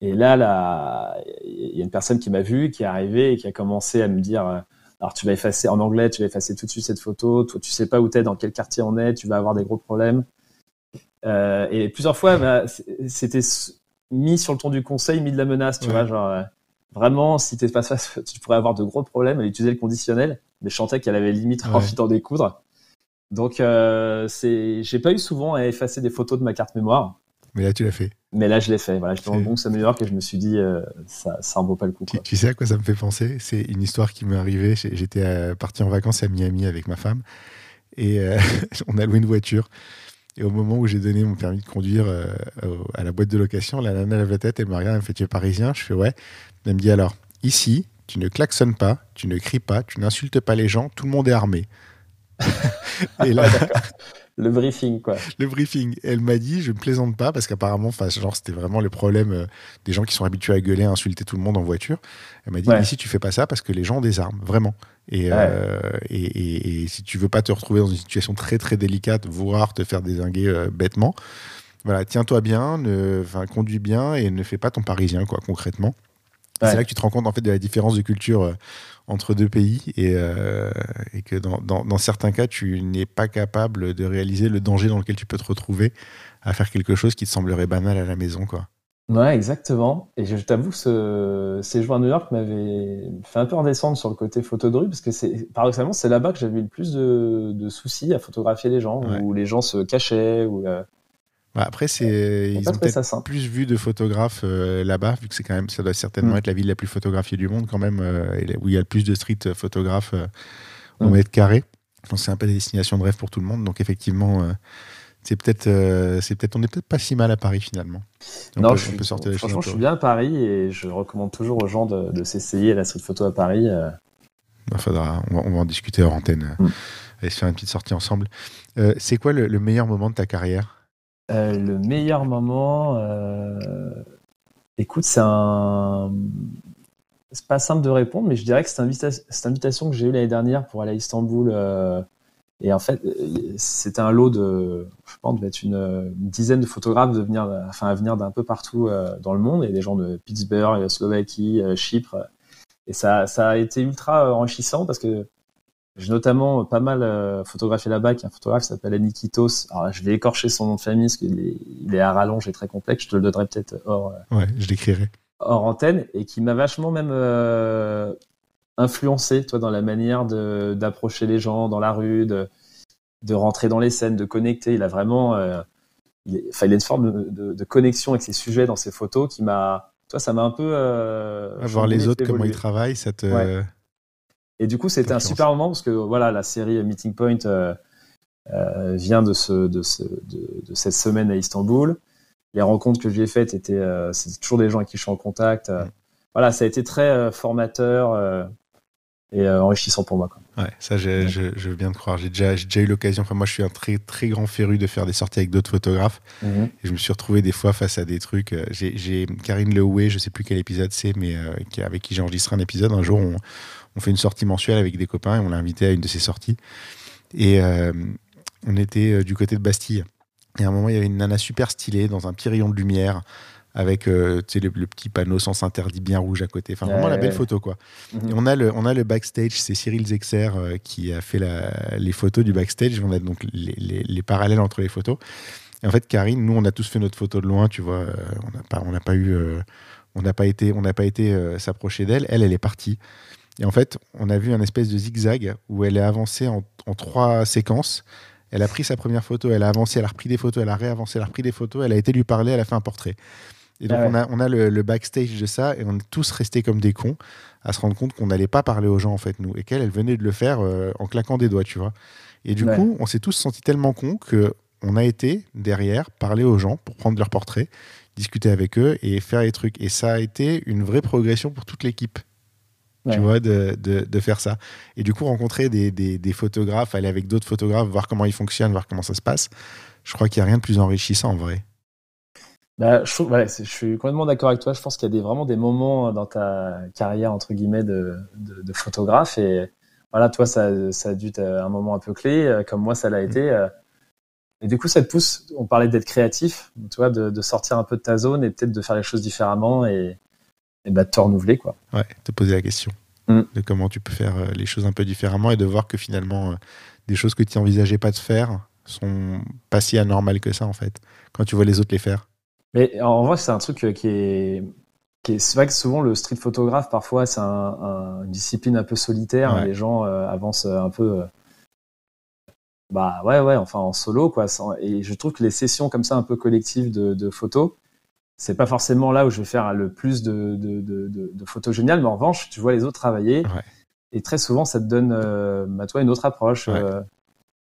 Et là, là, il y a une personne qui m'a vu, qui est arrivée et qui a commencé à me dire euh, alors tu vas effacer en anglais, tu vas effacer tout de suite cette photo. Toi, tu sais pas où t'es, dans quel quartier on est, tu vas avoir des gros problèmes. Euh, et plusieurs fois, bah, c'était mis sur le ton du conseil, mis de la menace, tu vois, genre vraiment, si t'es face face, tu pourrais avoir de gros problèmes. Elle utilisait le conditionnel, mais je sentais qu'elle avait limite envie d'en découdre. Donc, euh, c'est, j'ai pas eu souvent à effacer des photos de ma carte mémoire. Mais là, tu l'as fait. Mais là, je l'ai fait. Voilà, j'étais dans le bon New York et je me suis dit, euh, ça, ça en vaut pas le coup. Tu, sais à quoi ça me fait penser? C'est une histoire qui m'est arrivée. J'étais euh, parti en vacances à Miami avec ma femme et euh, on a loué une voiture. Et au moment où j'ai donné mon permis de conduire à la boîte de location, la nana lève la tête, elle me regarde, elle me fait Tu es parisien Je fais Ouais. Elle me dit alors, ici, tu ne klaxonnes pas, tu ne cries pas, tu n'insultes pas les gens, tout le monde est armé. et là, le briefing, quoi. Le briefing. Elle m'a dit, je ne plaisante pas, parce qu'apparemment, genre, c'était vraiment le problème euh, des gens qui sont habitués à gueuler, à insulter tout le monde en voiture. Elle m'a dit, ici, tu fais pas ça parce que les gens ont des armes, vraiment. Euh, et, et, et, si tu veux pas te retrouver dans une situation très, très délicate, voire te faire désinguer euh, bêtement, voilà, tiens-toi bien, ne, conduis bien et ne fais pas ton parisien, quoi, concrètement. C'est là que tu te rends compte en fait de la différence de culture entre deux pays et, et que dans, dans, dans, certains cas, tu n'es pas capable de réaliser le danger dans lequel tu peux te retrouver à faire quelque chose qui te semblerait banal à la maison, quoi. Ouais, exactement. Et je t'avoue que ce séjour à New York m'avait fait un peu redescendre sur le côté photo de rue, parce que c'est, paradoxalement, c'est là-bas que j'avais eu le plus de, de, soucis à photographier les gens, où les gens se cachaient, ou euh... bah après, c'est, ils ont peut-être plus vu de photographes euh, là-bas, vu que c'est quand même, ça doit certainement mm. être la ville la plus photographiée du monde, quand même, euh, où il y a le plus de street photographes euh, au mm. mètre carré. Donc, c'est un peu des destinations de rêve pour tout le monde. Donc, effectivement, c'est peut-être, euh, c'est peut-être, on n'est peut-être pas si mal à Paris finalement. non, je, franchement, je suis bien à Paris et je recommande toujours aux gens de, s'essayer la street photo à Paris. Euh. Bah, faudra, on va, en discuter hors antenne mm. et se faire une petite sortie ensemble. Euh, c'est quoi le, meilleur moment de ta carrière? Le meilleur moment, écoute, c'est un, c'est pas simple de répondre, mais je dirais que cette, invitation que j'ai eue l'année dernière pour aller à Istanbul et en fait, c'était un lot de, je pense, être une, dizaine de photographes venir, à venir d'un peu partout euh, dans le monde, et des gens de Pittsburgh, Slovaquie, euh, Chypre. Et ça a été ultra enrichissant parce que j'ai notamment pas mal euh, photographié là-bas, qui est un photographe qui s'appelle Anikitos. Alors, je vais écorcher son nom de famille parce qu'il est, il est à rallonge et très complexe. Je te le donnerai peut-être hors. ouais, je l'écrirai. Hors antenne et qui m'a vachement même influencé, toi, dans la manière d'approcher les gens dans la rue, de, de rentrer dans les scènes, de connecter. Il a vraiment, euh, il, a une forme de, de, connexion avec ses sujets dans ses photos qui m'a, toi, ça m'a un peu. Euh, voir les autres comment ils travaillent, ça te. Et du coup, c'était un super moment parce que voilà, la série Meeting Point euh, euh vient de, ce, de, ce, de, de, cette semaine à Istanbul. Les rencontres que j'ai faites étaient, euh, c'est toujours des gens avec qui je suis en contact. Mm. Voilà, ça a été très formateur et euh, enrichissant pour moi. Quoi. Ouais, ça, je, je, je, veux bien te croire. J'ai déjà, déjà eu l'occasion. Enfin, moi, je suis un très, très grand féru de faire des sorties avec d'autres photographes. Mhm. Et je me suis retrouvé des fois face à des trucs. Euh, j'ai Karine Lehoué, je sais plus quel épisode c'est, mais euh, avec qui j'ai enregistré un épisode. Un jour, on, on, fait une sortie mensuelle avec des copains et on l'a invité à une de ces sorties. Et euh, on était du côté de Bastille. Et à un moment, il y avait une nana super stylée dans un petit rayon de lumière avec euh, le, le, petit panneau sans interdit bien rouge à côté. Enfin, vraiment la belle photo, quoi. Mhm. Et on a le, on a le backstage, c'est Cyril Zexer euh, qui a fait la, les photos du backstage. On a donc les, les, les, parallèles entre les photos. Et en fait, Karine, nous, on a tous fait notre photo de loin, tu vois. Euh, on n'a pas, on n'a pas eu, on n'a pas été, on n'a pas été s'approcher d'elle. Elle, elle est partie. Et en fait, on a vu un espèce de zigzag où elle est avancée en, en trois séquences. Elle a pris sa première photo, elle a avancé, elle a repris des photos, elle a réavancé, elle a repris des photos, elle a été lui parler, elle a fait un portrait. Et donc, ah on a, on a le, backstage de ça et on est tous restés comme des cons à se rendre compte qu'on n'allait pas parler aux gens, en fait, nous. Et qu'elle, elle venait de le faire euh, en claquant des doigts, tu vois. Et du coup, on s'est tous sentis tellement cons que on a été derrière parler aux gens pour prendre leur portrait, discuter avec eux et faire les trucs. Et ça a été une vraie progression pour toute l'équipe. Tu vois, de, de, de, faire ça. Et du coup, rencontrer des, des, des photographes, aller avec d'autres photographes, voir comment ils fonctionnent, voir comment ça se passe, je crois qu'il n'y a rien de plus enrichissant en vrai. Bah, je, trouve, je suis complètement d'accord avec toi. Je pense qu'il y a des, vraiment des moments dans ta carrière entre guillemets de, de, de photographe et voilà, toi, ça, ça a dû être un moment un peu clé, euh, comme moi, ça l'a mm. été. Euh. Et du coup, ça te pousse. On parlait d'être créatif, tu vois, de, de, sortir un peu de ta zone et peut-être de faire les choses différemment et, et bah, te renouveler, quoi. Ouais, te poser la question mm. de comment tu peux faire euh, les choses un peu différemment et de voir que finalement, des choses que tu n'envisageais pas de faire sont pas si anormales que ça, en fait, quand tu vois les autres les faire. Mais en vrai, c'est un truc euh, qui est, qui est c'est vrai que souvent le street photographe, parfois, c'est un, une discipline un peu solitaire. Les gens euh, avancent un peu. Euh, bah ouais, ouais, enfin en solo, quoi. Et je trouve que les sessions comme ça, un peu collectives de, de photos, c'est pas forcément là où je vais faire le plus de, de, de, de photos géniales, mais en revanche, tu vois les autres travailler. Et très souvent, ça te donne, euh, bah, toi, une autre approche.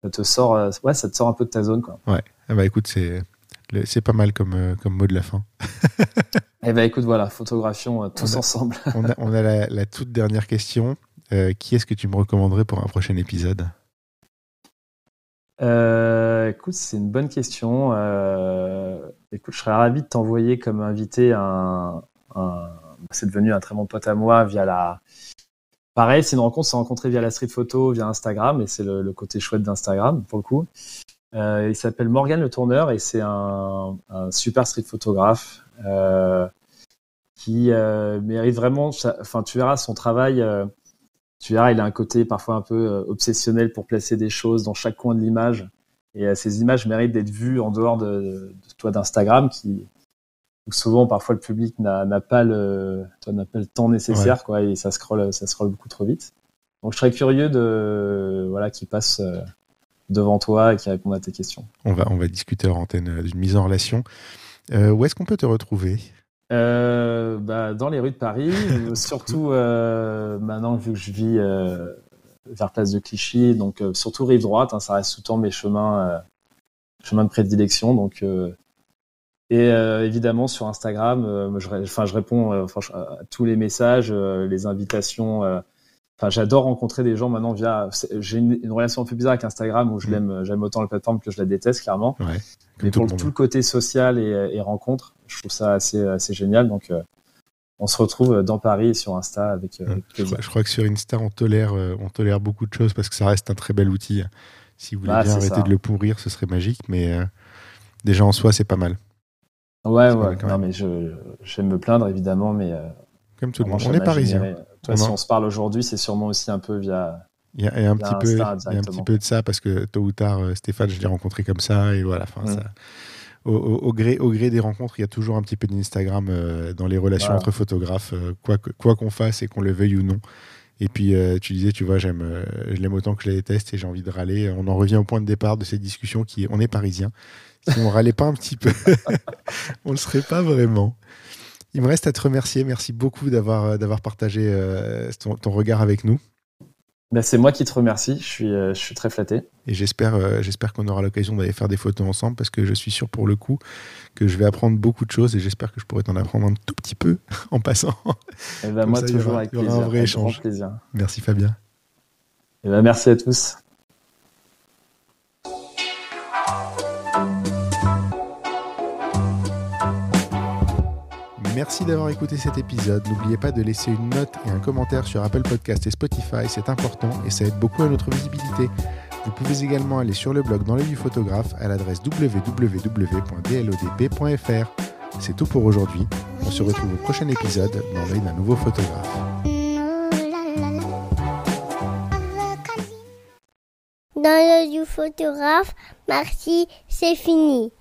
ça te sort, ouais, ça te sort un peu de ta zone, quoi. Ouais. Bah écoute, c'est c'est pas mal comme, euh, comme mot de la fin. eh ben écoute, voilà, photographions euh, tous ensemble. on a, on a la, toute dernière question. Euh, qui est-ce que tu me recommanderais pour un prochain épisode? Écoute, c'est une bonne question. écoute, je serais ravi de t'envoyer comme invité un. c'est devenu un très bon pote à moi via la. Pareil, c'est une rencontre, s'est rencontré via la street photo, via Instagram, et c'est le, côté chouette d'Instagram pour le coup. Euh, il s'appelle Morgan le tourneur et c'est un, un, super street photographe euh, qui mérite vraiment. Enfin, tu verras son travail. Tu verras, il a un côté parfois un peu obsessionnel pour placer des choses dans chaque coin de l'image. Et ces images méritent d'être vues en dehors de, de toi d'Instagram, qui où souvent parfois le public n'a pas le n'a pas le temps nécessaire quoi et ça scrolle ça scrolle beaucoup trop vite. Donc je serais curieux de voilà qui passe euh, devant toi et qui répond à tes questions. On va on va discuter en antenne euh, d'une mise en relation. Euh, où est-ce qu'on peut te retrouver? Euh, bah, dans les rues de Paris, surtout maintenant vu que je vis vers Place de Clichy, donc surtout rive droite, hein, ça reste tout le temps mes chemins chemins de prédilection, donc et euh, évidemment sur Instagram, euh, je, enfin, je réponds euh, à tous les messages, les invitations. Enfin, j'adore rencontrer des gens maintenant via. J'ai une, relation un peu bizarre avec Instagram où je mm. l'aime, j'aime autant la plateforme que je la déteste clairement. Ouais, Mais pour tout le, côté social et, et, rencontre, je trouve ça assez, assez génial. Donc, on se retrouve dans Paris sur Insta avec. Mm. je, crois, que sur Insta, on tolère, on tolère beaucoup de choses parce que ça reste un très bel outil. Si vous voulez bah, bien arrêter de le pourrir, ce serait magique. Mais déjà en soi, c'est pas mal. Ouais, ouais. Non, mais je, j'aime me plaindre, évidemment, mais. Euh, Comme tout le monde. On est parisien. Toi, si on se parle aujourd'hui, c'est sûrement aussi un peu via. Il y a, un, petit peu, il y a un petit peu de ça parce que tôt ou tard, euh, Stéphane, je l'ai rencontré comme ça et voilà. Mm. ça, au, gré, au gré des rencontres, il y a toujours un petit peu d'Instagram euh, dans les relations entre photographes, quoi, quoi qu'on fasse et qu'on le veuille ou non. Et puis tu disais, tu vois, j'aime, je l'aime autant que je la déteste et j'ai envie de râler. On en revient au point de départ de cette discussion qui est, on est parisien. Si on râlait pas un petit peu, on le serait pas vraiment. Il me reste à te remercier. Merci beaucoup d'avoir euh, d'avoir partagé euh, ton, regard avec nous. Ben, c'est moi qui te remercie. Je suis, euh, je suis très flatté. Et j'espère j'espère qu'on aura l'occasion d'aller faire des photos ensemble parce que je suis sûr pour le coup que je vais apprendre beaucoup de choses et j'espère que je pourrai t'en apprendre un tout petit peu en passant. Et eh ben, moi, toujours avec plaisir. un vrai échange. Merci Fabien. Et eh ben, merci à tous. Merci d'avoir écouté cet épisode. N'oubliez pas de laisser une note et un commentaire sur Apple Podcast et Spotify, c'est important et ça aide beaucoup à notre visibilité. Vous pouvez également aller sur le blog dans l'œil du photographe à l'adresse www.dlodp.fr. C'est tout pour aujourd'hui. On se retrouve au prochain épisode dans l'œil d'un nouveau photographe. Dans l'œil du photographe, merci, c'est fini.